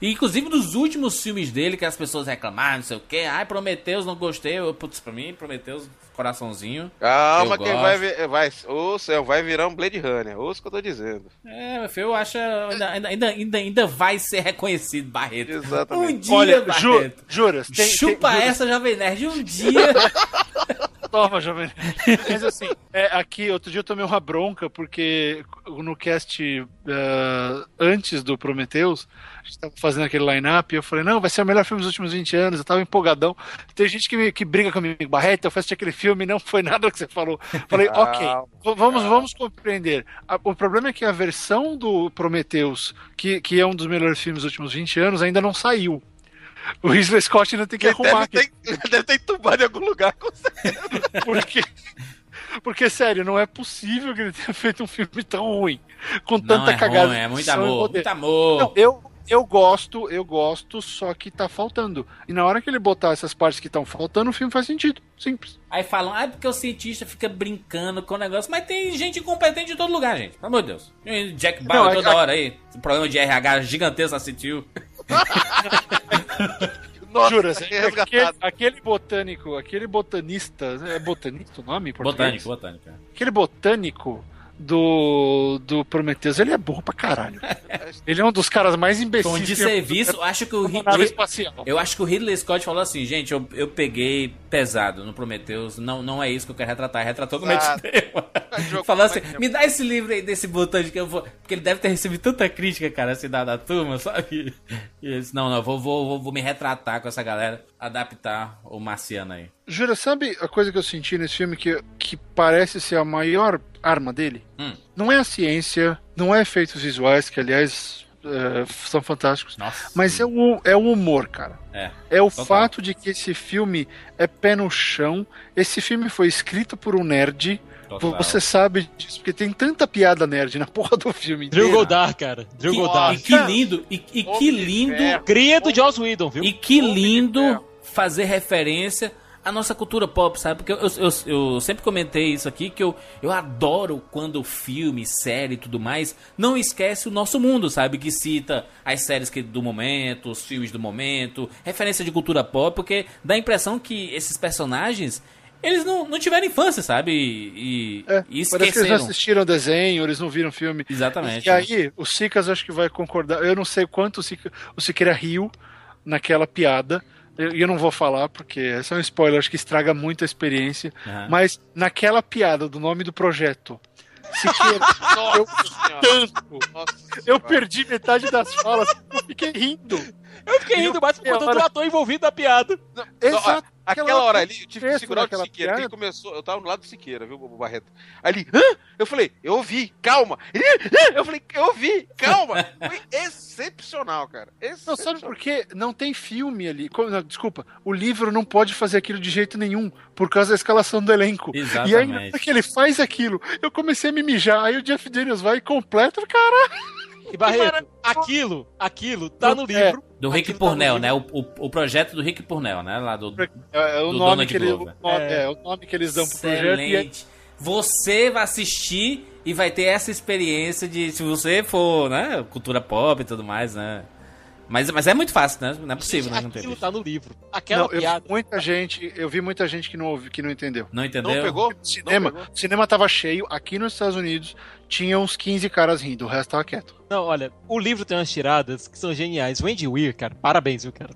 E, inclusive dos últimos filmes dele, que as pessoas reclamaram, não sei o quê. Ai, Prometeus, não gostei. Eu, putz, pra mim, Prometeus, coraçãozinho. Calma, quem gosto. vai. Vai, ô céu, vai virar um Blade Runner. Ouça o que eu tô dizendo. É, meu filho, eu acho. Ainda, ainda, ainda, ainda, ainda vai ser reconhecido, Barreto. Exatamente. Um dia, Olha, ju, Barreto. juras. tem- Chupa tem, essa, Jovem Nerd. Um dia. Toma, jovem. Mas assim, é, aqui, outro dia eu tomei uma bronca, porque no cast eh, antes do Prometheus, a gente tava fazendo aquele line-up, e eu falei, não, vai ser o melhor filme dos últimos 20 anos, eu tava empolgadão. Tem gente que, me- que briga comigo, Barreto, eu assistir aquele filme, não foi nada que você falou. Falei, ok, vamos, vamos compreender. O problema é que a versão do Prometheus, que, que é um dos melhores filmes dos últimos 20 anos, ainda não saiu. O Ridley Scott ainda tem que arrumar Deve aqui. ter, deve ter entubado em algum lugar. com certeza. Porque, porque, sério, não é possível que ele tenha feito um filme tão ruim. Com Não, tanta é cagada. ruim, é muito amor. Muito amor. Não, eu, eu gosto, eu gosto, só que tá faltando. E na hora que ele botar essas partes que estão faltando, o filme faz sentido. Simples. Aí falam, ah, porque o cientista fica brincando com o negócio. Mas tem gente incompetente em todo lugar, gente. Pelo amor de Deus. Jack Bauer Não, é- toda hora aí. Um problema de RH gigantesco assistiu. Nossa, Jura, que aquele, resgatado. aquele botânico, aquele botanista, é botanista o nome em português? Botânico, botânico. é. Aquele botânico do, do Prometheus, ele é burro pra caralho. ele é um dos caras mais imbecis. Tom de serviço, eu acho que o Ridley, eu acho que o Ridley Scott falou assim, gente, eu, eu peguei pesado no Prometheus, não, não é isso que eu quero retratar, retratou no Exato. Damon. Jogou Falou assim, me dá esse livro aí desse botânico que eu vou... Porque ele deve ter recebido tanta crítica, cara, assim, da, da turma, sabe? E ele disse, não, não, vou, vou, vou, vou me retratar com essa galera, adaptar o Marciano aí. Jura, sabe a coisa que eu senti nesse filme que, que parece ser a maior arma dele? Hum. Não é a ciência, não é efeitos visuais, que aliás eh, são fantásticos, Nossa. mas é o, é o humor, cara. É. É o Total. fato de que esse filme é pé no chão. Esse filme foi escrito por um nerd Total. Você sabe disso, porque tem tanta piada nerd na porra do filme Drew inteiro. Goddard, cara. Drew Que- Goddard. e que lindo, e, e que lindo. Cria do Joss Whedon, viu? e que lindo fazer referência à nossa cultura pop, sabe? Porque eu, eu, eu sempre comentei isso aqui, que eu, eu adoro quando filme, série e tudo mais não esquece o nosso mundo, sabe? Que cita as séries que, do momento, os filmes do momento, referência de cultura pop, porque dá a impressão que esses personagens, eles não, não tiveram infância, sabe? E, É, e parece que eles não esqueceram. assistiram desenho, eles não viram filme. Exatamente. E aí, o Sicas acho que vai concordar. Eu não sei quanto o Siqueira riu naquela piada. E eu, eu não vou falar, porque esse é um spoiler, acho que estraga muito a experiência. Aham. Mas naquela piada do nome do projeto, Siqueira, eu, tanto, eu perdi metade das falas, eu fiquei rindo. Eu fiquei rindo mais por a conta do ator envolvido na piada. Não, Exato. Aquela hora ali, eu tive que segurar o Siqueira, que ele começou, eu tava no lado do Siqueira, viu, Bobo Barreto? Ali, hã? Eu falei, eu ouvi, calma. Eu falei, eu ouvi, calma. Foi excepcional, cara. Não, Excepcional. sabe por quê? Não tem filme ali. Não, desculpa, o livro não pode fazer aquilo de jeito nenhum, por causa da escalação do elenco. E Exatamente. hora que ele faz aquilo, eu comecei a me mijar. Aí o Jeff Daniels vai e completa. Caralho! E Barreto, aquilo, aquilo tá no livro. Do Rick Aquilo tá Purnell, livro. né? O, o, o projeto do Rick Purnell, né? Lá do, É, é o Do nome Donald que ele, o Glover. nome, É. é, o nome que eles dão pro projeto. Aí, Excelente. Você vai assistir e vai ter essa experiência de, se você for, né, cultura pop e tudo mais, né? Mas, mas é muito fácil, né? Não é possível, né? Não ter Aquilo tá no livro. Aquela não, piada. muita gente, eu vi muita gente que não ouvi, que não entendeu. Não entendeu? Não pegou? Cinema, Não pegou? cinema tava cheio, aqui nos Estados Unidos tinha uns 15 caras rindo, o resto tava quieto. Não, olha, o livro tem umas tiradas que são geniais. Wendy Weir, cara, parabéns, viu, cara?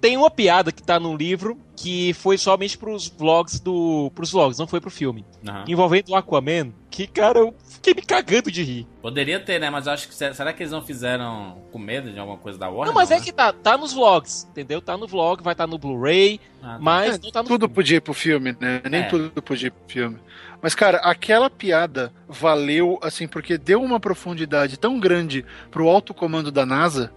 Tem uma piada que tá no livro que foi somente pros vlogs do. pros vlogs, não foi pro filme. Aham. Envolvendo o Aquaman, que, cara, eu fiquei me cagando de rir. Poderia ter, né? Mas eu acho que. se- Será que eles não fizeram com medo de alguma coisa da Warner? Não, mas é né? que tá, tá nos vlogs, entendeu? Tá no vlog, vai estar no Blu-ray, Ah, tá. mas É, não tá no tudo filme. podia ir pro filme, né? Nem É. tudo podia ir pro filme. Mas, cara, aquela piada valeu, assim, porque deu uma profundidade tão grande pro alto comando da NASA,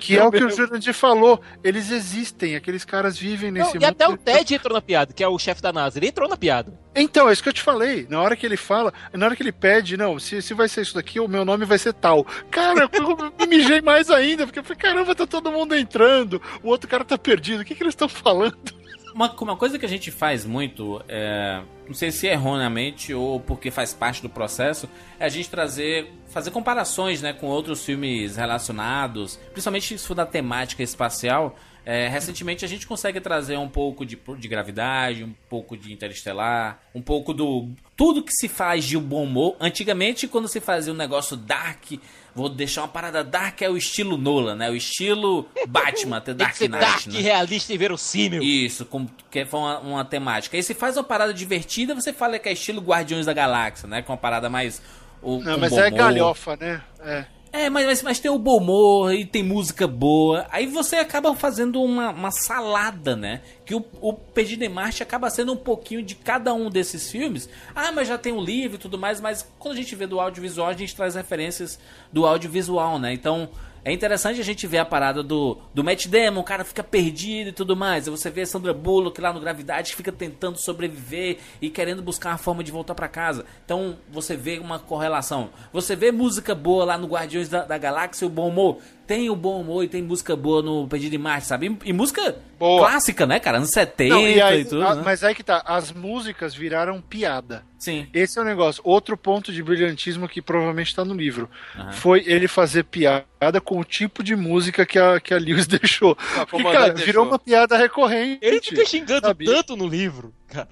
que é o que o Jurandir falou. Eles existem, aqueles caras vivem Não, nesse e até o mundo. Ted entrou na piada, que é o chefe da NASA. Ele entrou na piada. Então, é isso que eu te falei. Na hora que ele fala, na hora que ele pede, não, se, se vai ser isso daqui, o meu nome vai ser tal. Cara, eu me mijei mais ainda, porque eu falei, caramba, tá todo mundo entrando, o outro cara tá perdido, o que, que eles estão falando? Uma, uma coisa que a gente faz muito, é, não sei se erroneamente ou porque faz parte do processo, é a gente trazer, fazer comparações né, com outros filmes relacionados, principalmente se for da temática espacial. É, recentemente a gente consegue trazer um pouco de, de gravidade, um pouco de interestelar, um pouco do. Tudo que se faz de bom humor. Antigamente, quando se fazia um negócio dark, vou deixar uma parada dark, é o estilo Nolan, né? O estilo Batman, até Dark Knight. dark, né? realista e verossímil. Isso, com, que foi uma, uma temática. Aí você faz uma parada divertida, você fala que é estilo Guardiões da Galáxia, né? Com uma parada mais. O, Não, mas bom é humor. galhofa, né? É. É, mas, mas, mas tem o bom humor e tem música boa. Aí você acaba fazendo uma, uma salada, né? Que o, o Perdido em Marte acaba sendo um pouquinho de cada um desses filmes. Ah, mas já tem o livro e tudo mais, mas quando a gente vê do audiovisual, a gente traz referências do audiovisual, né? Então. É interessante a gente ver a parada do, do Matt Damon, o cara fica perdido e tudo mais. Você vê a Sandra Bullock lá no Gravidade que fica tentando sobreviver e querendo buscar uma forma de voltar pra casa. Então você vê uma correlação. Você vê música boa lá no Guardiões da, da Galáxia, o bom humor. Tem o bom humor e tem música boa no Perdido em Marte, sabe? E, e música Boa. clássica, né, cara? Anos 70 Não, e aí- e tudo, a- né? Mas aí que tá, as músicas viraram piada. Sim. Esse é o negócio. Outro ponto de brilhantismo que provavelmente tá no livro. Aham. Foi ele fazer piada com o tipo de música que a, que a Lewis deixou. Porque, comandante cara, deixou. virou uma piada recorrente. Ele fica xingando sabe? tanto no livro, cara.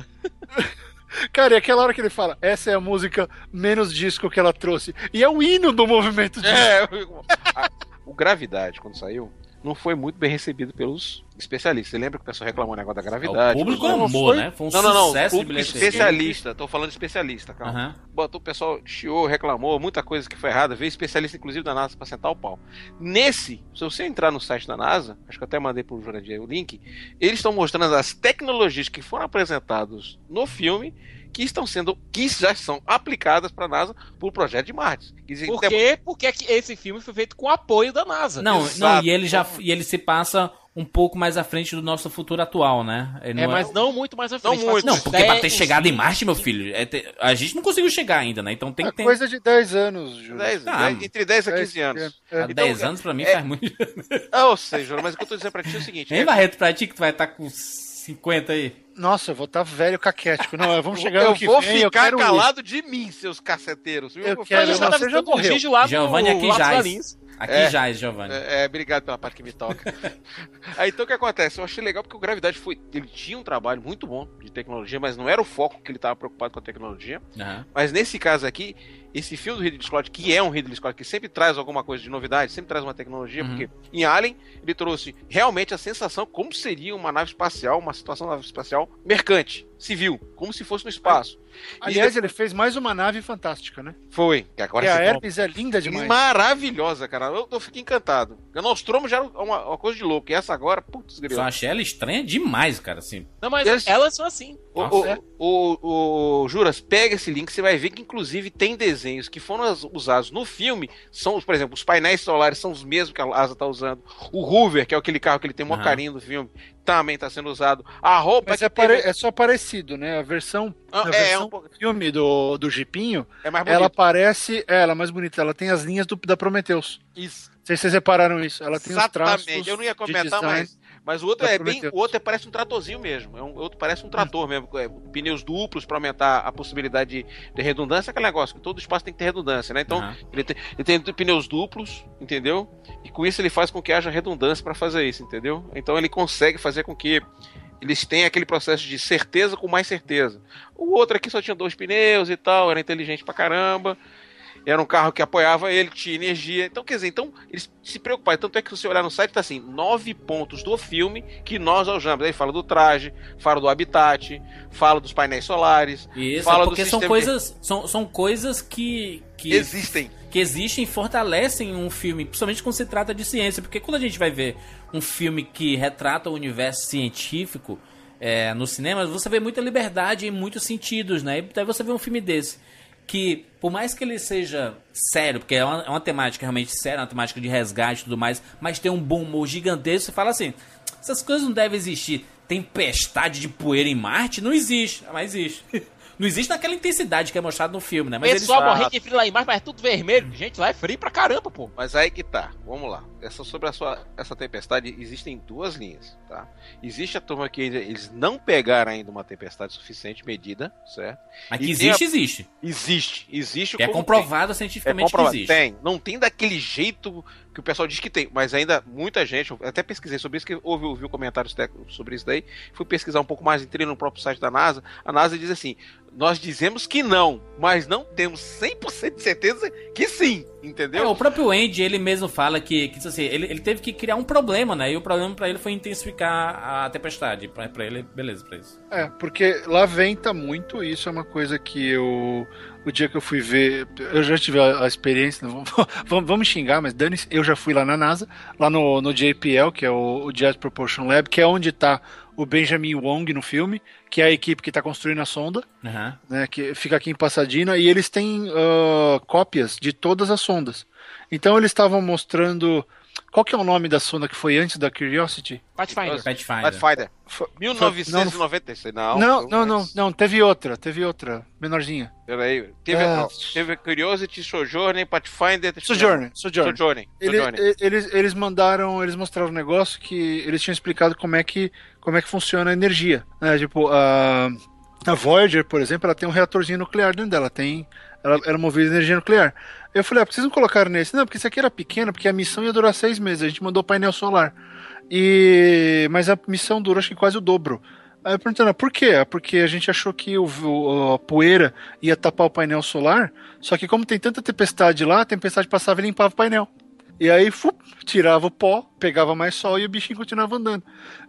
Cara, e aquela hora que ele fala, essa é a música menos disco que ela trouxe. E é o hino do movimento disco. É, o Gravidade, quando saiu, não foi muito bem recebido pelos especialistas. Você lembra que o pessoal reclamou o negócio da gravidade? o público Não, amou, foi- né? Foi um não, não, não. sucesso de Público bilheteria. especialista. Tô falando de especialista, calma. Aham. Botou o pessoal chiou, reclamou, muita coisa que foi errada. Veio especialista, inclusive, da NASA pra sentar o pau. Nesse, se você entrar no site da NASA, acho que eu até mandei pro Jurandir o link, eles estão mostrando as tecnologias que foram apresentadas no filme que estão sendo, que já são aplicadas pra NASA pro projeto de Marte. Por quê? Porque é que esse filme foi feito com apoio da NASA. Não, Exato. não, e ele já e ele se passa um pouco mais à frente do nosso futuro atual, né? É, não mas não muito mais à Não frente. muito. Não, porque pra ter 10, chegado em Marte, meu filho, é ter- a gente não conseguiu chegar ainda, né? Então tem É que ter. coisa de 10 anos, Júlio. 10, Ah, 10, entre 10 a 15 anos. Há Então, 10 anos pra mim é- faz muito. Ah, ou seja, mas o que eu tô dizendo pra ti é o seguinte: Hein, é- Barreto, pra ti que tu vai estar com 50 aí. Nossa, eu vou estar velho caquético. Não, vamos chegar eu no que vou vem, eu ficar quero ir. calado de mim, seus caceteiros. viu? Eu vou quero, tá você já morreu. Giovanni aqui Latos jaz. Valins. Aqui É. já, Giovanni. É, é, obrigado pela parte que me toca. Aí então o que acontece? Eu achei legal porque o Gravidade foi. Ele tinha um trabalho muito bom de tecnologia, mas não era o foco que ele estava preocupado com a tecnologia. Aham. Mas nesse caso aqui, esse filme do Ridley Scott, que é um Ridley Scott que sempre traz alguma coisa de novidade, sempre traz uma tecnologia, Uhum. porque em Alien ele trouxe realmente a sensação como seria uma nave espacial, uma situação da nave espacial mercante, civil, como se fosse no espaço. Aliás, E ele fez mais uma nave fantástica, né? foi. Que agora e a Hermes é linda demais. Maravilhosa, cara. Eu, eu fiquei encantado. O Nostromo já era uma, uma coisa de louco. E essa agora, putz, grilo. Só achei ela estranha demais, cara, assim. Não, mas Eles- elas são assim. O, Nossa. o, o, o- Juras, pega esse link, você vai ver que inclusive tem desenhos que foram usados no filme. São, por exemplo, os painéis solares são os mesmos que a Asa tá usando. O Hoover, que é aquele carro que ele tem o maior Aham. carinho do filme, também tá sendo usado. A roupa Mas que é, teve- é só parecido, né? A versão, Ah, a é, versão é um pouco- filme do, do Jeepinho, é mais bonito. ela parece. É, ela é mais bonita. Ela tem as linhas do, da Prometheus. Isso. Não sei se vocês repararam isso. Ela tem os traços. Exatamente. Eu não ia de comentar design. mais. Mas o outro é bem. O outro é, parece um tratorzinho mesmo. É um, outro parece um trator mesmo. é, pneus duplos para aumentar a possibilidade de, de redundância. Aquele negócio que todo espaço tem que ter redundância, né? Então, Aham. ele, tem, ele tem pneus duplos, entendeu? E com isso ele faz com que haja redundância para fazer isso, entendeu? Então ele consegue fazer com que eles tenham aquele processo de certeza com mais certeza. O outro aqui só tinha dois pneus e tal, era inteligente pra caramba. Era um carro que apoiava ele, tinha energia. Então, quer dizer, então eles se preocuparam. Tanto é que se você olhar no site, tá assim: nove pontos do filme que nós aljamos. Aí fala do traje, fala do habitat, fala dos painéis solares, Isso, fala é porque do são coisas, são, são coisas que, que, existem. que existem e fortalecem um filme, principalmente quando se trata de ciência. Porque quando a gente vai ver um filme que retrata o universo científico é, no cinema, você vê muita liberdade em muitos sentidos, né? E daí você vê um filme desse. Que, por mais que ele seja sério, porque é uma, é uma temática realmente séria, uma temática de resgate e tudo mais, mas tem um bom humor gigantesco, você fala assim: essas coisas não devem existir. Tempestade de poeira em Marte? Não existe. Mas existe. Não existe naquela intensidade que é mostrado no filme, né? Mas eles Pessoal falam- morrendo de frio lá embaixo, mas é tudo vermelho. Gente, lá é frio pra caramba, pô. Mas aí que tá, vamos lá. Essa, sobre a sua, essa tempestade, existem duas linhas, tá? Existe a turma que eles não pegaram ainda uma tempestade suficiente medida, certo? Mas que tem a- existe, existe. Existe, existe Que é comprovado tem. É cientificamente comprovado. que existe. Tem. Não tem daquele jeito que o pessoal diz que tem, mas ainda muita gente, até pesquisei sobre isso, que ouvi, ouvi comentários sobre isso daí, fui pesquisar um pouco mais, entrei no próprio site da NASA, a NASA diz assim, nós dizemos que não, mas não temos 100% de certeza que sim, É, entendeu? o próprio Andy, ele mesmo fala que, que assim, ele, ele teve que criar um problema, né? E o problema pra ele foi intensificar a tempestade. Pra ele, beleza, pra isso. É, porque lá venta muito, isso é uma coisa que eu. O dia que eu fui ver, eu já tive a, a experiência, vamos, vamos xingar, mas dane eu já fui lá na NASA, lá no, no JPL, que é o, o Jet Propulsion Lab, que é onde tá o Benjamin Wong no filme, que é a equipe que tá construindo a sonda, Aham. né, que fica aqui em Pasadena, e eles têm ah, cópias de todas as sondas. Então eles estavam mostrando. Qual que é o nome da sonda que foi antes da Curiosity? Pathfinder. Pathfinder. Pathfinder. Foi- 1996. Não, Não, não, não, não, teve outra, teve outra, menorzinha. Peraí. Teve, Ah. teve Curiosity, Sojourner, Pathfinder. Sojourner, Sojourner. Sojourner. Ele- Sojourner. eles, eles mandaram, eles mostraram um negócio que eles tinham explicado como é que, como é que funciona a energia. Né? Tipo, a, a Voyager, por exemplo, ela tem um reatorzinho nuclear dentro dela, tem, ela era movida de energia nuclear. Eu falei, ah, por que vocês não colocaram nesse? Não, porque esse aqui era pequeno, porque a missão ia durar seis meses, a gente mandou painel solar. E, mas a missão dura acho que quase o dobro. Aí eu perguntei, "Ah, por quê? "Ah, Porque a gente achou que o, o- a poeira ia tapar o painel solar, só que como tem tanta tempestade lá, a tempestade passava e limpava o painel. E aí, fu, tirava o pó, pegava mais sol e o bichinho continuava andando.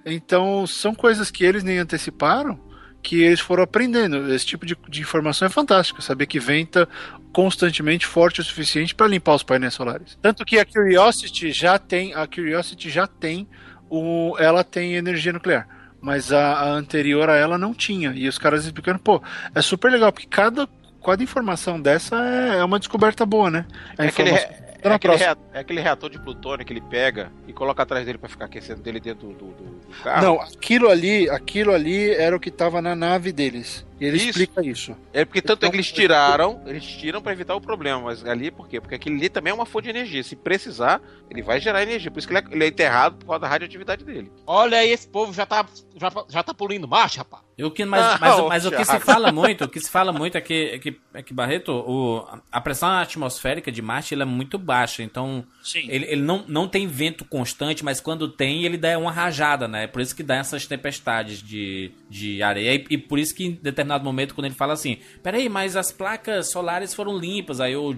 Então, são coisas que eles nem anteciparam, que eles foram aprendendo. Esse tipo de, de informação é fantástico. Saber que venta constantemente forte o suficiente para limpar os painéis solares. Tanto que a Curiosity já tem, a Curiosity já tem, o, ela tem energia nuclear. Mas a, a anterior a ela não tinha. E os caras explicando, pô, é super legal, porque cada, cada informação dessa é, é uma descoberta boa, né? A É aquele, Na aquele próxima. rea- é aquele reator de plutônio que ele pega e coloca atrás dele pra ficar aquecendo dele dentro do, do- do- carro. Não, aquilo ali, aquilo ali era o que tava na nave deles. E ele Isso. explica isso. É porque tanto é que Então, eles tiraram, eles tiram pra evitar o problema, mas ali por quê? Porque aquele ali também é uma fonte de energia. Se precisar, ele vai gerar energia. Por isso que ele é, ele é enterrado por causa da radioatividade dele. Olha aí, esse povo já tá, já, já tá poluindo marcha, rapaz. O que, mas, Ah, mas, ô, mas o que se fala muito, o que se fala muito é que, é que, é que Barreto, o, a pressão atmosférica de Marte é muito baixa, então Sim. ele, ele não, não tem vento constante, mas quando tem, ele dá uma rajada, né? Por isso que dá essas tempestades de, de areia. E, e por isso que em determinado momento, quando ele fala assim, peraí, mas as placas solares foram limpas, aí o,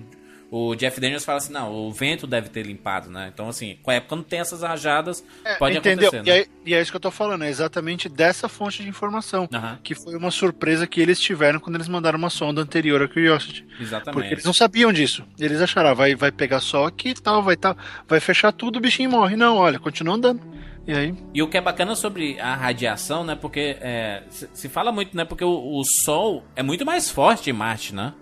o Jeff Daniels fala assim, não, o vento deve ter limpado, né? Então, assim, quando tem essas rajadas, pode Entendeu? acontecer, E né? é, e é isso que eu tô falando, é exatamente dessa fonte de informação. Que foi uma surpresa que eles tiveram quando eles mandaram uma sonda anterior à Curiosity. Exatamente. Porque eles não sabiam disso. Eles acharam, ah, vai, vai pegar só aqui e tal, vai, tal, vai fechar tudo, o bichinho morre. Não, olha, continua andando. E aí? E o que é bacana sobre a radiação, né? Porque é, se, se fala muito, né? Porque o, o Sol é muito mais forte em Marte, né?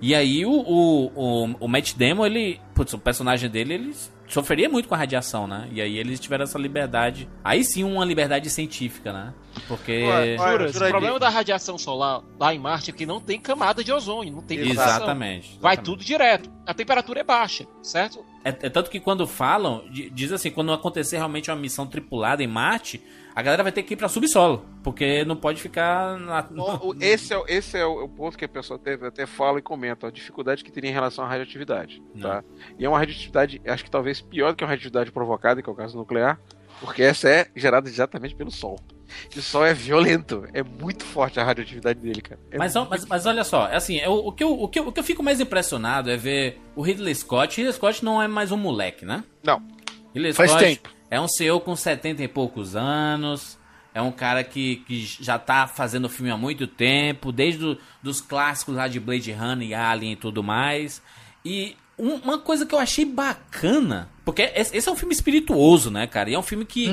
E aí o, o, o, o Matt Damon, ele. Putz, o personagem dele, ele sofreria muito com a radiação, né? E aí eles tiveram essa liberdade. Aí sim, uma liberdade científica, né? Porque. Ué, Jurandir. o problema da radiação solar lá em Marte é que não tem camada de ozônio, não tem proteção. Exatamente. Vai exatamente. tudo direto. A temperatura é baixa, certo? É, é tanto que quando falam, di- diz assim, quando acontecer realmente uma missão tripulada em Marte, a galera vai ter que ir pra subsolo. Porque não pode ficar. Na, O- o- Esse é, o- esse é o o ponto que a pessoa até, até fala e comenta, a dificuldade que teria em relação à radioatividade. Tá? E é uma radioatividade, acho que talvez pior do que uma radioatividade provocada, que é o caso nuclear, porque essa é gerada exatamente pelo Sol. E o Sol é violento, é muito forte a radioatividade dele, cara. É Mas, mas, mas olha só, é assim, é o, o, que eu, o, que eu, o que eu fico mais impressionado é ver o Ridley Scott. Ridley Scott não é mais um moleque, né? Não. Ridley Faz Scott tempo. É um senhor com 70 e poucos anos. É um cara que, que já tá fazendo filme há muito tempo, desde o, dos clássicos lá de Blade Runner e Alien e tudo mais. E um- uma coisa que eu achei bacana, porque esse, é um filme espirituoso, né, cara? E é um filme que,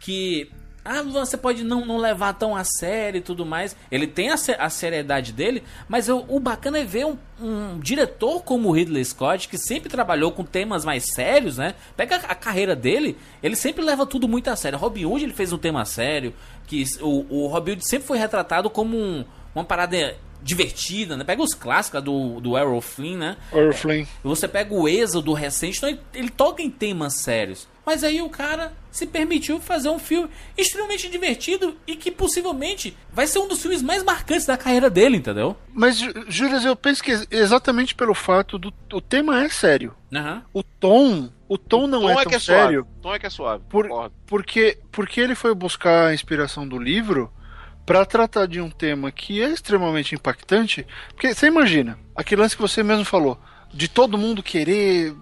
que ah, você pode não, não levar tão a sério e tudo mais. Ele tem a, a seriedade dele, mas eu- o bacana é ver um, um diretor como o Ridley Scott, que sempre trabalhou com temas mais sérios, né? Pega a, a carreira dele, ele sempre leva tudo muito a sério. Robin Hood ele fez um tema sério, que o, o Robin Hood sempre foi retratado como um- uma parada divertida, né? Pega os clássicos do, do Errol Flynn, né? Orflame. Você pega o Êxodo recente, então ele, ele toca em temas sérios. Mas aí o cara se permitiu fazer um filme extremamente divertido e que possivelmente vai ser um dos filmes mais marcantes da carreira dele, entendeu? Mas, Jú- Júlias, eu penso que exatamente pelo fato do o tema é sério. Aham. O tom, o tom não Tom é é, tão que é sério. suave. Tom é que é suave. Por-. Porque, porque ele foi buscar a inspiração do livro para tratar de um tema que é extremamente impactante. Porque você imagina, aquele lance que você mesmo falou, de todo mundo querer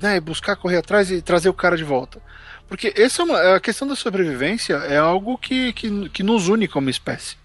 né, buscar correr atrás e trazer o cara de volta. Porque essa é uma, a questão da sobrevivência é algo que, que, que nos une como espécie.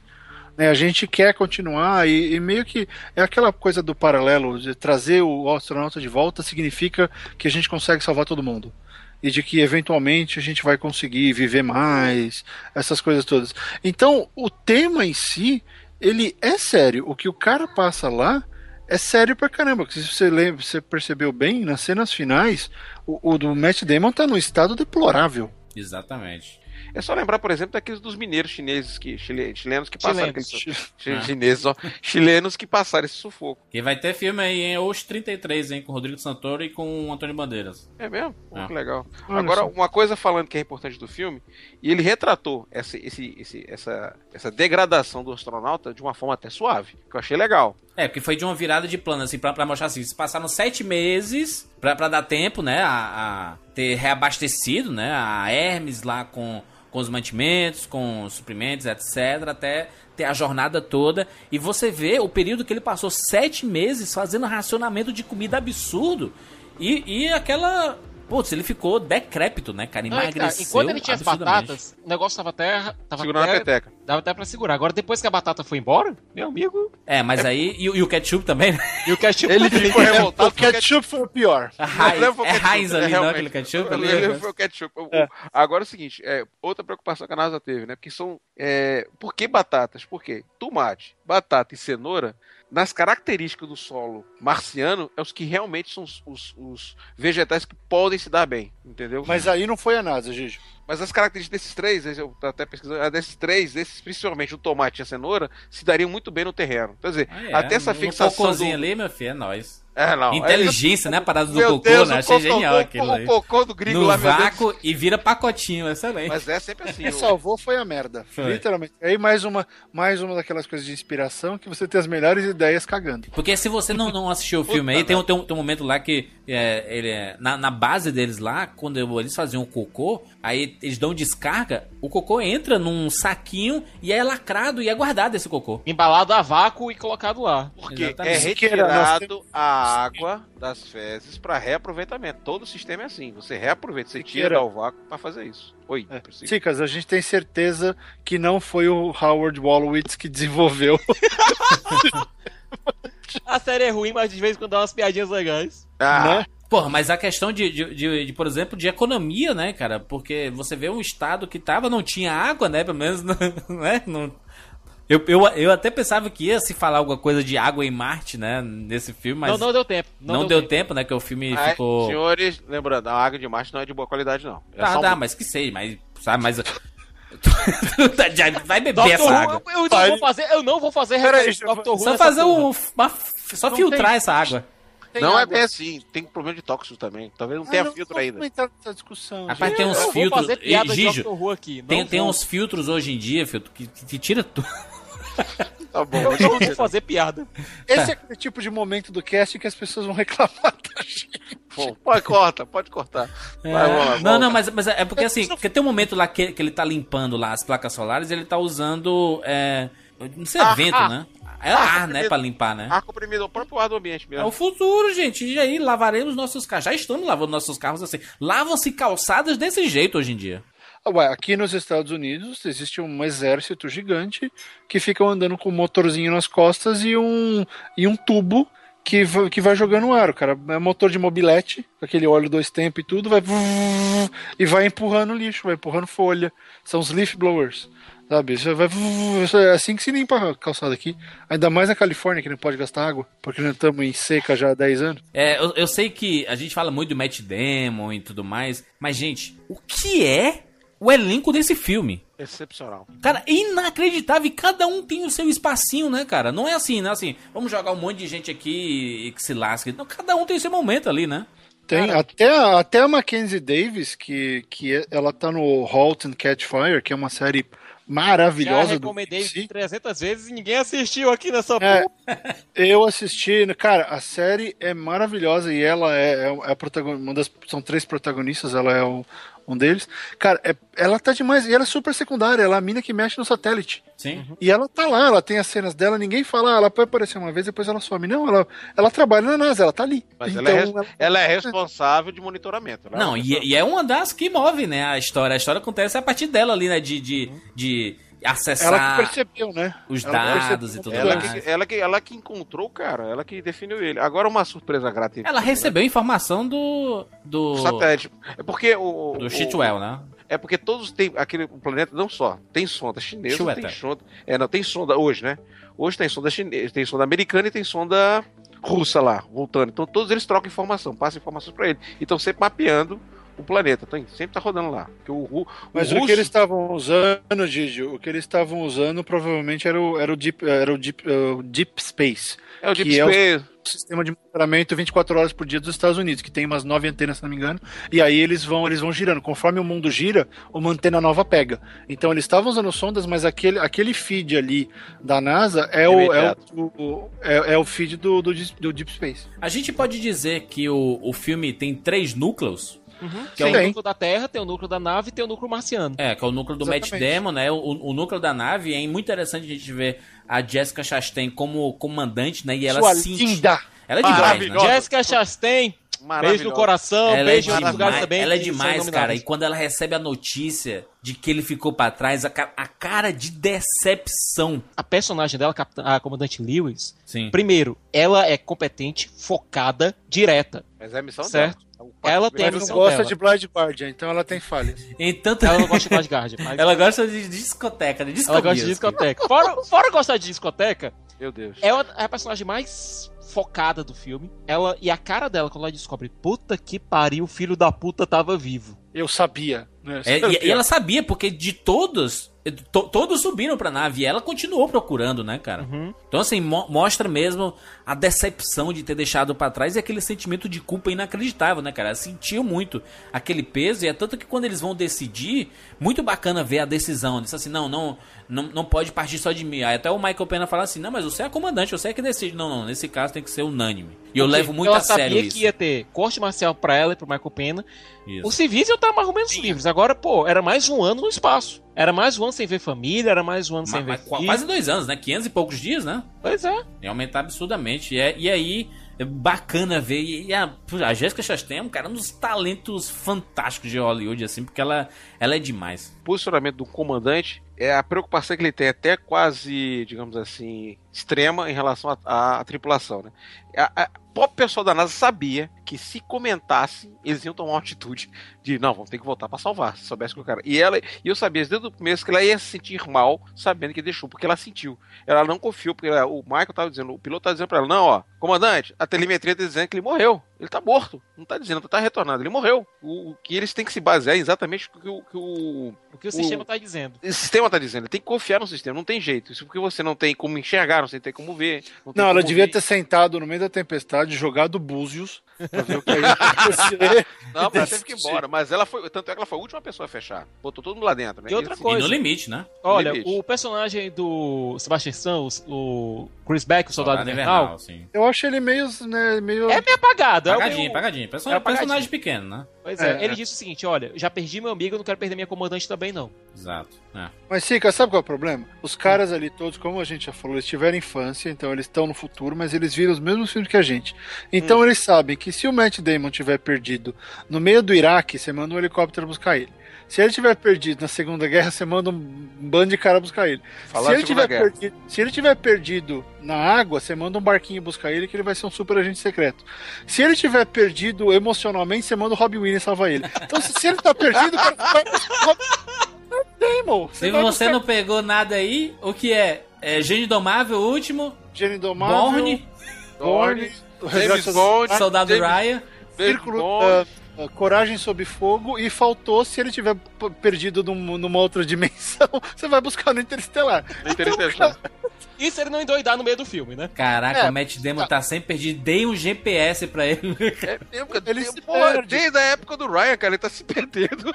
né? A gente quer continuar e, e meio que é aquela coisa do paralelo de trazer o astronauta de volta significa que a gente consegue salvar todo mundo e de que eventualmente a gente vai conseguir viver mais, essas coisas todas. Então, o tema em si, ele é sério. O que o cara passa lá é sério pra caramba. Se você lembra, você percebeu bem, nas cenas finais, o, o do Matt Damon tá num estado deplorável. Exatamente. É só lembrar, por exemplo, daqueles dos mineiros chineses que chile- chilenos que passaram Chilenos. aqueles- chi- Ah. chineses, ó, chilenos que passaram esse sufoco. E vai ter filme aí em Os 33, hein? Com o Rodrigo Santoro e com o Antônio Bandeiras. É mesmo? Pô, Ah. que legal. Olha Agora, só. uma coisa falando que é importante do filme, e ele retratou essa, esse, esse- essa, essa degradação do astronauta de uma forma até suave, que eu achei legal. É, porque foi de uma virada de plano, assim, pra, pra mostrar assim, se passaram sete meses pra, pra dar tempo, né, a, a ter reabastecido, né, a Hermes lá com, com os mantimentos, com os suprimentos, etc, até ter a jornada toda. E você vê o período que ele passou sete meses fazendo racionamento de comida absurdo. E, e aquela... Putz, ele ficou decrépito, né, cara? É que tá, Emagreceu enquanto ele tinha as batatas, o negócio tava até. Tava Segurando a até, peteca. Dava até pra segurar. Agora, depois que a batata foi embora, meu amigo. É, mas aí... E, o- e o ketchup também, né? E o ketchup. Ele ficou revoltado o ketchup foi o pior. A foi o é é ali, não, aquele ketchup ali. Ele né? foi o ketchup. O- Agora é o seguinte, é, outra preocupação que a NASA teve, né? Porque são. É, por que batatas? Por quê? Tomate, batata e cenoura nas características do solo marciano, é os que realmente são os, os- os vegetais que podem se dar bem, entendeu? Mas aí não foi a NASA, Gigi. Mas as características desses três, eu tô até pesquisando, a desses três, esses, principalmente o tomate e a cenoura, se dariam muito bem no terreno. Quer dizer, Ah, é, até essa um fixação. cocôzinho Do... ali, meu filho, é nóis. É, não. Inteligência, né? A parada do Meu cocô, Deus, né? Achei cocô- genial o- aquilo aí. O cocô do gringo No lá, vácuo e vira pacotinho, excelente. Mas é sempre assim. O que o- salvou foi a merda. Foi. Literalmente. Aí mais uma, mais uma daquelas coisas de inspiração que você tem as melhores ideias cagando. Porque se você não, não assistiu o filme aí, tem um, tem, um, tem um momento lá que é, ele é, na, na base deles lá, quando eles faziam o cocô, aí eles dão descarga, o cocô entra num saquinho e é lacrado e é guardado esse cocô. Embalado a vácuo e colocado lá. Porque Exatamente. é retirado a água das fezes para reaproveitamento. Todo o sistema é assim. Você reaproveita, você tira o vácuo para fazer isso. Oi, É. Chicas, a gente tem certeza que não foi o Howard Wolowitz que desenvolveu. A série é ruim, mas de vez em quando dá umas piadinhas legais. Ah, né? Porra, mas a questão de, de, de- de, por exemplo, de economia, né, cara? Porque você vê um estado que tava, não tinha água, né? Pelo menos, né? Não... Eu, eu, eu até pensava que ia se falar alguma coisa de água em Marte, né? Nesse filme, mas não, não deu tempo. não, deu tempo. né? Que o filme Ai, ficou. Senhores, lembrando, a água de Marte não é de boa qualidade, não. É Tá, só um- dá, mas que sei, mas. Sabe, mas. Vai beber Doctor essa água. eu, eu não vou fazer, eu não vou fazer referência Só fazer um. uma- só Não filtrar tem- essa água. Tem Não é água. bem assim. Tem problema de tóxicos também. Talvez não Ah, tenha não filtro vamos ainda. entrar nessa discussão. Rapaz, gente. tem Eu uns não vou filtros. fazer piada de Gijo, aqui. Não tem, tem uns filtros hoje em dia, filtro, que, que tira tudo. Tá bom. Eu não vou fazer piada. Esse é aquele tipo de momento do cast que as pessoas vão reclamar da gente. Bom, pode cortar, pode cortar. É, Vai, vamos lá, não, volta. não, mas, mas é porque assim, porque tem um momento lá que, que ele tá limpando lá as placas solares, ele tá usando. É, não sei, Ah, vento, ah. né? É Ah, ar, né? Pra limpar, né? Ar comprimido é o próprio ar do ambiente É mesmo. o futuro, gente. E aí lavaremos nossos carros. Já estamos lavando nossos carros assim. Lavam-se calçadas desse jeito hoje em dia. Ah, ué, aqui nos Estados Unidos existe um exército gigante que fica andando com um motorzinho nas costas e um, e um tubo que, que vai jogando ar, cara. É motor de mobilete, aquele óleo dois tempos e tudo, vai e vai empurrando lixo, vai empurrando folha. São os leaf blowers. Sabe? Isso vai, é assim que se limpa a calçada aqui. Ainda mais na Califórnia, que não pode gastar água, porque nós estamos em seca já há 10 anos. É, eu, eu sei que a gente fala muito do Matt Damon e tudo mais, mas, gente, o que é o elenco desse filme? Excepcional. Cara, é inacreditável. E cada um tem o seu espacinho, né, cara? Não é assim, né? Assim, vamos jogar um monte de gente aqui e que se lasque. Não, cada um tem o seu momento ali, né? Tem até, a- até a Mackenzie Davis, que, que é- ela tá no Halt and Catch Fire, que é uma série Já maravilhosa do recomendei BBC. 300 vezes e ninguém assistiu aqui nessa É, porra. eu assisti, cara, a série é maravilhosa e ela é, é a protagonista, uma das são três protagonistas, ela é um, um deles. Cara, é- ela tá demais e ela é super secundária, ela é a mina que mexe no satélite. Sim. E ela tá lá, ela tem as cenas dela, ninguém fala, ah, ela pode aparecer uma vez, depois ela some. Não, ela, ela trabalha na NASA, ela tá ali. Mas então, ela, é, res- ela é responsável de monitoramento. né? Não, e, e é uma das que move, né, a história. A história acontece a partir dela ali, né, de, de, de ela acessar que percebeu, né? os Ela dados percebeu e tudo Ela mais. que, ela, que, ela que encontrou o cara, ela que definiu ele. Agora uma surpresa grata. Ela recebeu informação do... Do, O satélite. É porque o. do Shitwell, né? É porque todos têm. Aquele planeta, não só. Tem sonda chinesa, Chueta. tem sonda. É, não, tem sonda hoje, né? Hoje tem sonda chinesa, tem sonda americana e tem sonda russa lá, voltando. Então todos eles trocam informação, passam informações pra ele. E estão sempre mapeando o planeta. Então, sempre tá rodando lá. Porque o, Ru- Mas o, russo- que eles estavam usando, Gigi, o que eles estavam usando provavelmente era o, era o, Deep, era o Deep, o Deep Space. É o Deep que é o- Space. Sistema de monitoramento 24 horas por dia dos Estados Unidos, que tem umas nove antenas, se não me engano. E aí eles vão, eles vão girando. Conforme o mundo gira, uma antena nova pega. Então eles estavam usando sondas, mas aquele, aquele feed ali da NASA é o, é o, o- é, é o feed do, do, do Deep Space. A gente pode dizer que o, o filme tem três núcleos? Que é o núcleo da Terra, tem o núcleo da nave e tem o núcleo marciano. É, que é o núcleo do Matt Exatamente. Damon, né? O, o núcleo da nave. É muito interessante a gente ver a Jessica Chastain como comandante, né? E ela Sua sente... linda! Ela é demais, né? Jessica Chastain, beijo no coração, Ela é beijo em outros lugares demais, também. ela é são demais cara. E quando ela recebe a notícia de que ele ficou pra trás, a, a cara de decepção. A personagem dela, a comandante Lewis, Sim. primeiro, ela é competente, focada, direta. Mas é a missão Certo. dela. É Ela tem a Mas não missão gosta dela. de Blind Guardian, então ela tem falhas. Entanto, Ela não gosta de Last Guard, mas ela gosta de discoteca, de ela gosta de discoteca. discoteca. Fora, fora gostar de discoteca, Meu Deus. É a, é a personagem mais focada do filme. Ela e a cara dela quando ela descobre, puta que pariu, o filho da puta tava vivo. Eu sabia. Né? É, e, e ela sabia, porque de todos, to- todos subiram pra nave e ela continuou procurando, né, cara? Então, assim, mo- mostra mesmo a decepção de ter deixado pra trás e aquele sentimento de culpa inacreditável, né, cara? Ela sentiu muito aquele peso e é tanto que quando eles vão decidir, muito bacana ver a decisão. Diz assim, não, não, não, não pode partir só de mim. Aí até o Michael Pena fala assim, não, mas você é a comandante, você é que decide. Não, não, nesse caso tem que ser unânime. E eu levo muito a sério sabia isso. que ia ter corte marcial pra ela e pro Michael Pena. Isso. Os civis iam estar mais ou menos livres. Agora, pô, era mais um ano no espaço. Era mais um ano sem ver família, era mais um ano sem Ma- ver filho. quase dois anos, né? 500 e poucos dias, né? Pois é. E aumentar absurdamente. E, é- e aí, é bacana ver. E, a, a Jessica Chastain, cara, um dos talentos fantásticos de Hollywood, assim, porque ela, ela é demais. posicionamento do comandante é a preocupação que ele tem até quase, digamos assim, extrema em relação à- tripulação, né? A, a, o próprio pessoal da NASA sabia que se comentasse, eles iam tomar uma atitude de não, vamos ter que voltar pra salvar, se soubesse que o cara. E ela, e eu sabia desde o começo que ela ia se sentir mal, sabendo que deixou, porque ela sentiu. Ela não confiou, porque ela- o Michael tava dizendo, o piloto tava dizendo pra ela, não, ó, comandante, a telemetria tá dizendo que ele morreu. Ele tá morto. Não tá dizendo, tá retornando, ele morreu. O, o que eles têm que se basear é exatamente o que o, que o O que o sistema tá dizendo. o sistema tá dizendo, ele tem que confiar no sistema, não tem jeito. Isso porque você não tem como enxergar, não tem como ver. Não, Não, ela devia ouvir. ter sentado no meio da tempestade, jogado búzios pra ver o que ia acontecer. Não, mas teve que ir embora. Mas ela foi. Tanto é que ela foi a última pessoa a fechar. Botou todo mundo lá dentro, né? E outra assim, E coisa. no limite, né? Olha, limite. o personagem do Sebastian Stan, o, Chris Beck, o Soldado Invernal, sim. Eu acho ele meio, né, meio... é meio apagado. é o Pagadinho, meio- pagadinho. Person- É apagadinho. personagem pequeno, né? Pois é, É, ele é. disse o seguinte, olha, já perdi meu amigo, eu não quero perder minha comandante também, não. Exato. É. Mas, Sica, sabe qual é o problema? Os caras ali todos, como a gente já falou, eles tiveram infância, então eles estão no futuro, mas eles viram os mesmos filmes que a gente. Então eles sabem que se o Matt Damon tiver perdido no meio do Iraque, você manda um helicóptero buscar ele. Se ele tiver perdido na Segunda Guerra, você manda um bando de cara buscar ele. Falar se, ele tiver Guerra. perdido, se ele tiver perdido na água, você manda um barquinho buscar ele, que ele vai ser um super agente secreto. Se ele tiver perdido emocionalmente, você manda o Robin Williams salvar ele. Então, se, se ele tá perdido, cara, vai. Se você buscar não pegou nada aí, o que é? É Gênio Domável, o último, Gênio Indomável, Borne, Borne, James Bond, Soldado James- Ryan. Círculo, Bond. ah, Coragem sob fogo e faltou se ele tiver perdido num- numa outra dimensão, você vai buscar no Interestelar. No Interestelar. Isso ele não endoidar no meio do filme, né? Caraca, É, o Matt Damon tá sempre perdido. Dei um GPS pra ele. É mesmo, cara. Ele se porra, perde. desde a época do Ryan, cara, ele tá se perdendo.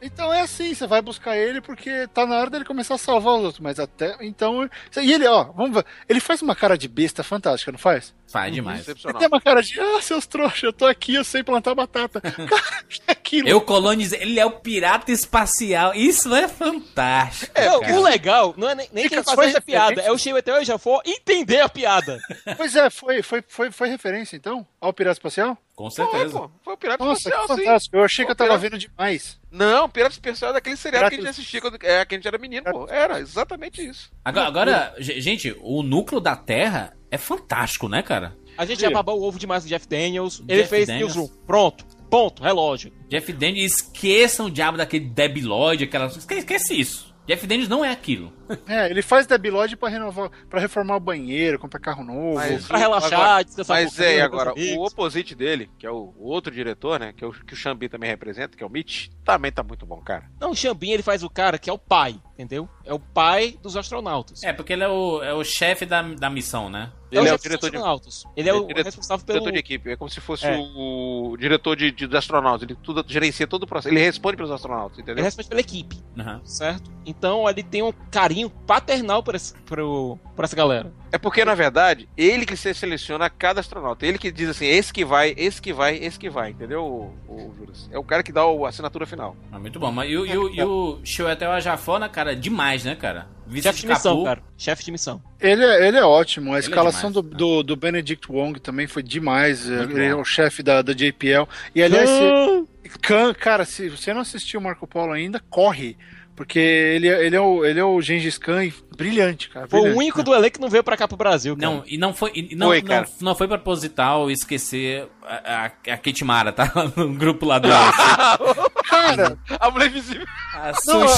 Então é assim, você vai buscar ele porque tá na hora dele começar a salvar os outros, mas até então. E ele, ó, vamos ver, ele faz uma cara de besta fantástica, não faz? Faz demais. Ele Excepcional. tem uma cara de, ah, seus trouxas, eu tô aqui, eu sei plantar batata. Cara, é aquilo. Eu colonizei. Ele é o pirata espacial. Isso é fantástico. não, cara. o legal não é nem, nem quem fazer essa piada, é o Cheio até já for entender a piada. Pois é, foi, foi, foi, foi referência então ao Pirata Espacial? Com Foi, certeza. pô. Foi o Pirata Nossa, Espacial, sim. fantástico. Eu achei que eu tava Pirata- vendo demais. Não, Pirata Espacial é daquele seriado que a gente Pirata- assistia quando é, que a gente era menino, pô. Era exatamente isso. Agora, agora, ge- gente, o núcleo da Terra é fantástico, né, cara? A gente já babou o ovo demais do Jeff Daniels. Ele Jeff fez Daniels. Newsroom. Pronto. Ponto. Relógio. Jeff Daniels, esqueçam o diabo daquele debilóide, aquela. Esque- Esquece isso. Jeff Daniels não é aquilo. É, ele faz debilóide pra renovar, para reformar o banheiro, comprar carro novo. Mas- Pra relaxar, Agora- descansar Mas é, com agora, o oposite dele, que é o, o outro diretor, né? Que, é o, que o Xambi também representa, que é o Mitch, também tá muito bom, cara. Não, o Xambin ele faz o cara que é o pai, entendeu? É o pai dos astronautas. É, porque ele é o, é o chefe da, da missão, né? É o Ele é o chefe dos diretor de, astronautas. Ele é o diretor- responsável pelo... diretor de equipe. É como se fosse É. o, o diretor de, de, dos astronautas. Ele tudo, gerencia todo o processo. Ele responde pelos astronautas, Ele entendeu? responde pela equipe, Aham. certo? Então ele tem um carinho paternal por, esse, pro, por essa galera. É porque, na verdade, ele que se seleciona cada astronauta. Ele que diz assim, esse que vai, esse que vai, esse que vai, entendeu, o, o? É o cara que dá o- a assinatura final. Ah, muito bom. Mas e, o- e, o- e o Chiwetel Ajafona, cara, demais, né, cara? Vice Chefe de missão, Capu. cara. Chefe de missão. Ele, é- ele é ótimo. A é escalação demais, do, do, do Benedict Wong também foi demais. Muito ele é bom. o chefe da, da JPL. E aliás, se, Khan, cara, se você não assistiu o Marco Polo ainda, corre. Porque ele, é- ele, é, o, ele é o Gengis Khan e brilhante, cara. Foi o brilhante. único do elenco que não veio pra cá pro Brasil, cara. Não, e não foi. e não, Foi, não, cara. não foi proposital esquecer a, a, a Kate Mara, tá? No grupo lá do. Cara, A mulher invisível. A não, eu, eu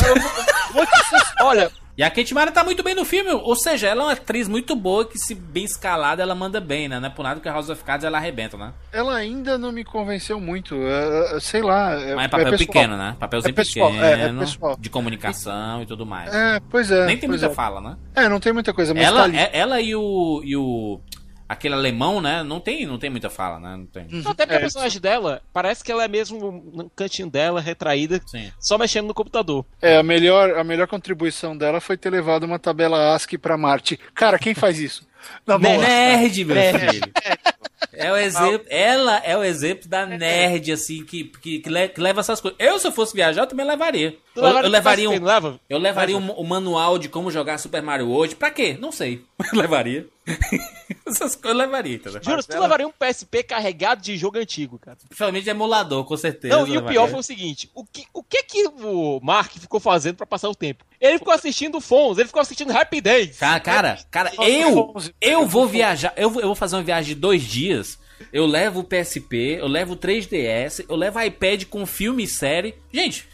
ser Olha, E a Kate Mara tá muito bem no filme, ou seja, ela é uma atriz muito boa que, se bem escalada, ela manda bem, né? Não é por nada que a House of Cards ela arrebenta, né? Ela ainda não me convenceu muito. é, é, sei lá. É, Mas é papel pessoal. pequeno, né? Papelzinho É pessoal, pequeno, é, é de comunicação e tudo mais. É, pois é. Nem tem muita é. fala, né? É, não tem muita coisa, mas tá Ela, é- ela e o. E o aquele alemão, né? Não tem, não tem muita fala, né? Não tem. Até porque É, a personagem dela, parece que ela é mesmo no cantinho dela, retraída, Sim. só mexendo no computador. É, a melhor, a melhor contribuição dela foi ter levado uma tabela ASCII pra Marte. Cara, quem faz isso? Na boa. Nerd, meu Nerd. filho. É o exemplo, ela é o exemplo da nerd, assim, que, que, que le- que leva essas coisas. Eu, se eu fosse viajar, eu também levaria. Tu Eu, levaria eu levaria um, eu levaria um- o manual de como jogar Super Mario hoje. Pra quê? Não sei. Eu levaria. Essas coisas eu levaria, entendeu? Juro, tu levaria um PSP carregado de jogo antigo, cara. Principalmente de emulador, com certeza. Não, e o pior foi o seguinte: o que, o que que o Mark ficou fazendo pra passar o tempo? Ele ficou assistindo Fons, ele ficou assistindo Happy Days. Cara, cara, cara, eu, eu vou viajar, eu vou, eu vou fazer uma viagem de dois dias. Eu levo o PSP, eu levo o 3DS, eu levo iPad com filme e série. Gente,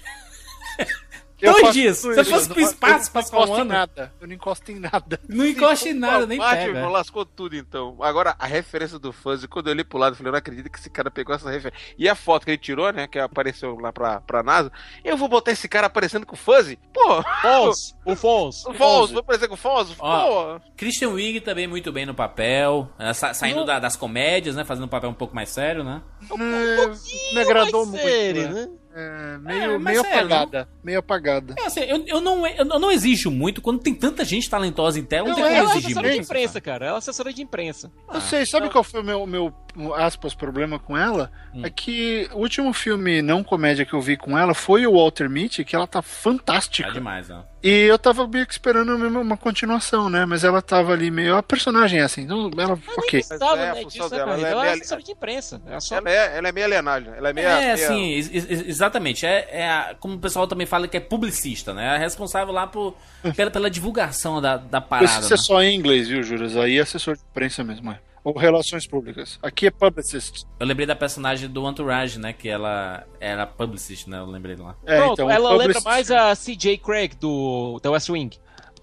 dois faço dias. tudo Se eu isso, fosse eu pro espaço eu não passar um encosto em ano, nada. Eu não encosto em nada. não encoste em nada, nem Mate, pega. lascou tudo então. Agora, a referência do Fuzzy, quando eu olhei pro lado, eu falei, eu não acredito que esse cara pegou essa referência. E a foto que ele tirou, né, que apareceu lá pra, pra NASA, eu vou botar esse cara aparecendo com o Fuzzy? Pô, Fons, o Fons. o Fons, vou aparecer com o Fons? Ó, Pô, Christian Wiig também muito bem no papel, eh, sa- saindo da- das comédias, né, fazendo um papel um pouco mais sério, né? É, me agradou mais muito. sério, né? né? É, meio, É, meio sério, apagada. Meio apagada. É, assim, eu, eu não, eu não exijo muito quando tem tanta gente talentosa em tela, não, Não, tem é, como Ela é exigir assessora de muito. imprensa, cara. Ela é assessora de imprensa. Eu sei, sabe qual foi o meu, meu aspas, problema com ela? É que o último filme não comédia que eu vi com ela foi o Walter Mitty, que ela tá fantástica. Tá demais, né? E eu tava meio que esperando uma continuação, né? Mas ela tava ali meio. A personagem é assim, então ela. Ok. Precisava, é a né, função né, dela, ela é Ela é meio- de imprensa. Ela só... ela é, ela é meio alienagem. Ela é meio. É, meio- assim, ex- ex- exatamente. É, é a- como o pessoal também fala que é publicista, né? É responsável lá por, pela, pela divulgação da, da parada. Precisa né? só em inglês, viu, Juras? Aí é assessor de imprensa mesmo, é. Ou relações públicas. Aqui é publicist. Eu lembrei da personagem do Entourage, né? Que ela era publicist, né? Eu lembrei lá. É, Pronto, então, ela lembra publicist- mais a CJ Craig do The West Wing.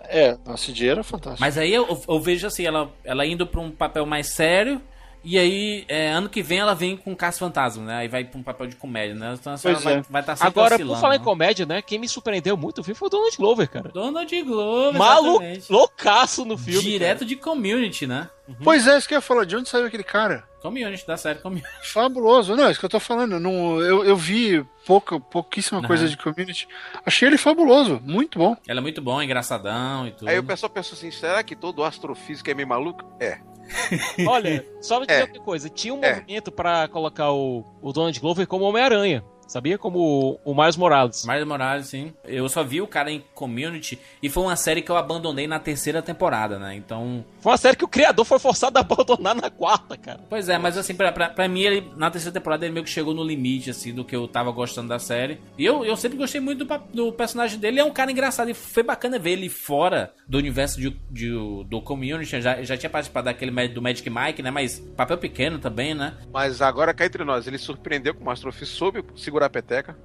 É, a CJ era fantástica. Mas aí eu, eu vejo assim, ela, ela indo pra um papel mais sério. E aí, é, ano que vem ela vem com Caça Fantasma, né? Aí vai pra um papel de comédia, né? Então ela vai é. estar vai tá sempre Agora, por falar em né? comédia, né? Quem me surpreendeu muito viu foi o Donald Glover, cara. Donald Glover, Maluco, exatamente. loucaço no filme. Direto de Community, né? Pois é, isso que eu ia falar. De onde saiu aquele cara? Community, da série Community. Fabuloso. Não, é isso que eu tô falando. Não, eu, eu vi pouca, pouquíssima coisa de community. Achei ele fabuloso. Muito bom. Ela é muito bom, engraçadão e tudo. Aí o pessoal pensou assim: será que todo astrofísico é meio maluco? É. Olha, só pra dizer É. outra coisa. Tinha um É. movimento pra colocar o, o Donald Glover como Homem-Aranha. Sabia? Como o, Miles Morales. Miles Morales, sim. Eu só vi o cara em Community e foi uma série que eu abandonei na terceira temporada, né? Então. Foi uma série que o criador foi forçado a abandonar na quarta, cara. Pois é, mas assim, pra, pra, pra mim, ele, na terceira temporada, ele meio que chegou no limite, assim, do que eu tava gostando da série. E eu, eu sempre gostei muito do, do personagem dele. É um cara engraçado e foi bacana ver ele fora do universo de, de- do Community. Eu Já, já tinha participado daquele do Magic Mike, né? Mas papel pequeno também, né? Mas agora cá entre nós, ele surpreendeu com o astrofísico, soube segurar a peteca.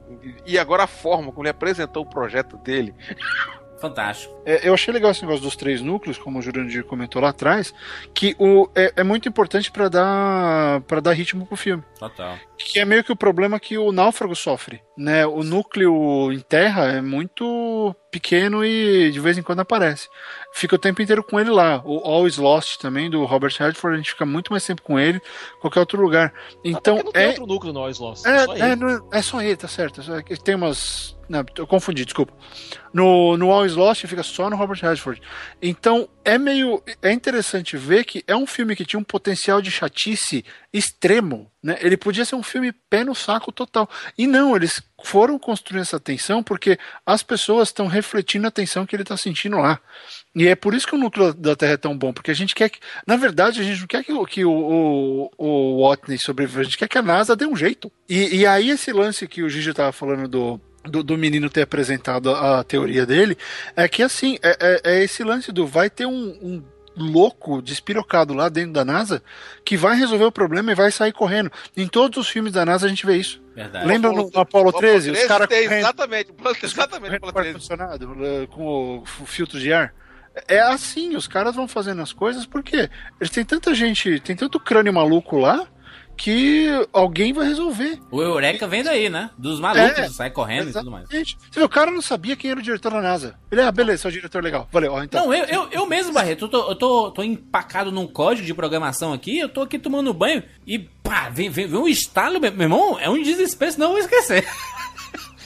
E e agora a forma como ele apresentou o projeto dele. Fantástico. É, eu achei legal esse negócio dos três núcleos, como o Jurandir comentou lá atrás, que o, é, é muito importante para dar para dar ritmo pro filme. Total. Que é meio que o problema que o náufrago sofre, né? O núcleo em terra é muito pequeno e de vez em quando aparece. Fica o tempo inteiro com ele lá. O Always Lost também, do Robert Redford, a gente fica muito mais tempo com ele que qualquer outro lugar. Então, Até é, outro núcleo no Always Lost. é, só é, ele. não é- é só ele, tá certo. É Tem umas. Não, eu confundi, desculpa. No, no Always Lost fica só no Robert Redford. Então é meio. É interessante ver que é um filme que tinha um potencial de chatice extremo. Né? Ele podia ser um filme pé no saco total. E não, eles foram construindo essa tensão porque as pessoas estão refletindo a tensão que ele está sentindo lá. E é por isso que o núcleo da Terra é tão bom, porque a gente quer que. Na verdade, a gente não quer que, que o, o, o Watney sobreviva, a gente quer que a NASA dê um jeito. E, e aí, esse lance que o Gigi estava falando do. Do, do menino ter apresentado a, a teoria dele, é que assim, é, é- é esse lance do vai ter um, um louco, despirocado lá dentro da NASA, que vai resolver o problema e vai sair correndo. Em todos os filmes da NASA a gente vê isso. Verdade. Lembra no, no Apollo 13? Os caras tem correndo, exatamente, os caras exatamente com Apollo o 13. ar-condicionado, eh, com o f- filtro de ar. É assim, os caras vão fazendo as coisas porque eles têm tanta gente, tem tanto crânio maluco lá que alguém vai resolver. O Eureka vem daí, né? Dos malucos, É, sai correndo e tudo mais. Exatamente. Você o cara não sabia quem era o diretor da NASA. Ele, ah, beleza, é o diretor legal. Valeu, ó, então. Não, eu, eu, eu mesmo, Barreto, eu, tô, eu tô, tô empacado num código de programação aqui, eu tô aqui tomando banho e pá, vem, vem, vem um estalo, meu meu irmão, é um desespero, senão eu vou esquecer.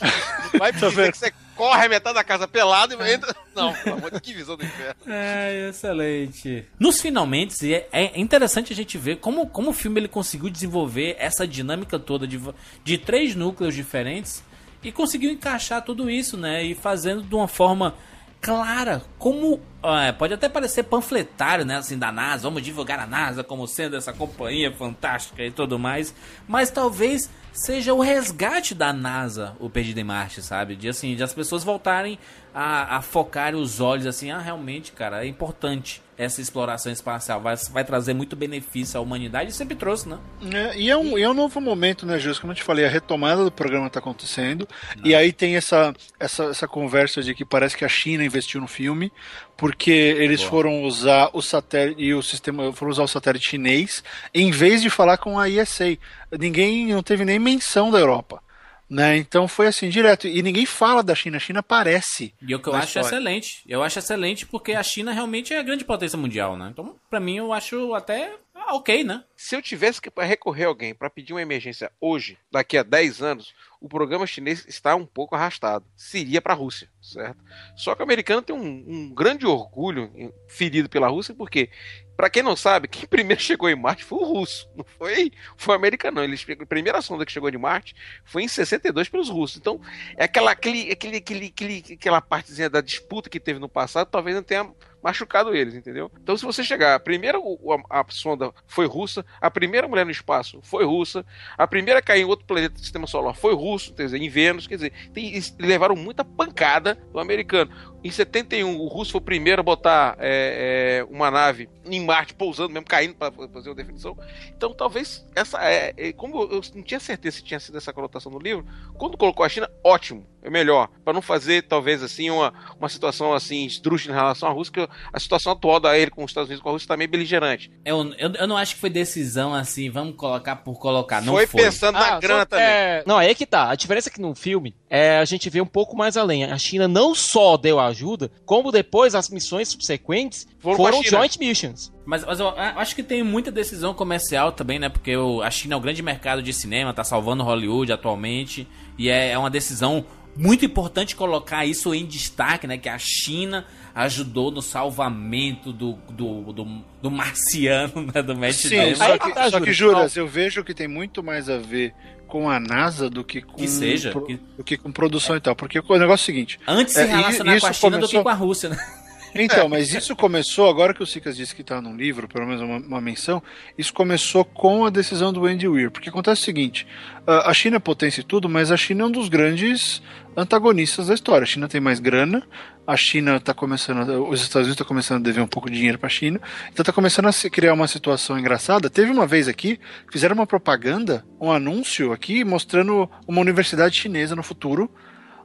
Vai dizer que você corre a metade da casa pelado e entra. Não, pelo amor de Deus, que visão do inferno. É, excelente. Nos finalmente, é, é interessante a gente ver como, como o filme ele conseguiu desenvolver essa dinâmica toda de, de três núcleos diferentes e conseguiu encaixar tudo isso, né? E fazendo de uma forma clara, como é, pode até parecer panfletário, né? Assim, da NASA, vamos divulgar a NASA como sendo essa companhia fantástica e tudo mais, mas talvez seja o resgate da NASA, o Perdido em Marte, sabe? De assim, de as pessoas voltarem a, a focar os olhos assim, ah, realmente, cara, é importante essa exploração espacial, vai, vai trazer muito benefício à humanidade e sempre trouxe, né? É, e, é um, e é um novo momento, né, Jus? Como eu te falei, a retomada do programa está acontecendo. E aí tem essa, essa, essa conversa de que parece que a China investiu no filme, porque eles foram usar o satélite e o sistema foram usar o satélite chinês em vez de falar com a ISA. Ninguém não teve nem menção da Europa. Né? Então foi assim, direto. E ninguém fala da China. A China aparece. E o que eu acho história. excelente. Eu acho excelente porque a China realmente é a grande potência mundial, né? Então, pra mim, eu acho até ah, ok, né? Se eu tivesse que recorrer a alguém para pedir uma emergência hoje, daqui a 10 anos, o programa chinês está um pouco arrastado. Seria para a Rússia, certo? Só que o americano tem um, um grande orgulho ferido pela Rússia, porque, para quem não sabe, quem primeiro chegou em Marte foi o russo, não foi, foi o americano. não. Eles, a primeira sonda que chegou de Marte foi em 62 pelos russos. Então, é aquela, aquele, aquele, aquele, aquela partezinha da disputa que teve no passado, talvez não tenha machucado eles, entendeu? Então, se você chegar, a primeira a, a sonda foi russa, a primeira mulher no espaço foi russa, a primeira a cair em outro planeta do sistema solar foi russo, quer dizer, em Vênus, quer dizer, tem- levaram muita pancada do americano. Em 71, o russo foi o primeiro a botar é, é, uma nave em Marte, pousando mesmo, caindo para fazer uma definição. Então, talvez essa. É, é, como eu não tinha certeza se tinha sido essa conotação no livro, quando colocou a China, ótimo, é melhor. Para não fazer, talvez, assim, uma, uma situação assim, esdrúxula em relação à Rússia, a situação atual da ele com os Estados Unidos com a Rússia está meio beligerante. Eu, eu, eu não acho que foi decisão assim, vamos colocar por colocar. Não foi, foi. pensando na Ah, grana só- também. é, não, aí é que tá. A diferença é que no filme é, a gente vê um pouco mais além. A China não só deu ajuda, como depois as missões subsequentes Foram foram, joint missions. Mas, mas eu acho que tem muita decisão comercial também, né? Porque o- a China é o grande mercado de cinema, tá salvando Hollywood atualmente. E é, é uma decisão muito importante colocar isso em destaque, né? Que a China ajudou no salvamento do, do, do, do marciano, né? Do Matt Sim, Damon. só que, tá, só que Juras, eu vejo que tem muito mais a ver com a NASA do que com, Que seja, pro- que- do que com produção e tal. Porque o negócio é o seguinte. Antes se É, relacionar isso com a China do começou- que com a Rússia, né? Então, mas isso começou, agora que o Sicas disse que está num livro, pelo menos uma, uma menção, isso começou com a decisão do Andy Weir. Porque acontece o seguinte: a China é potência e tudo, mas a China é um dos grandes antagonistas da história. A China tem mais grana, a China está começando, os Estados Unidos estão começando a dever um pouco de dinheiro para a China, então está começando a se criar uma situação engraçada. Teve uma vez aqui, fizeram uma propaganda, um anúncio aqui, mostrando uma universidade chinesa no futuro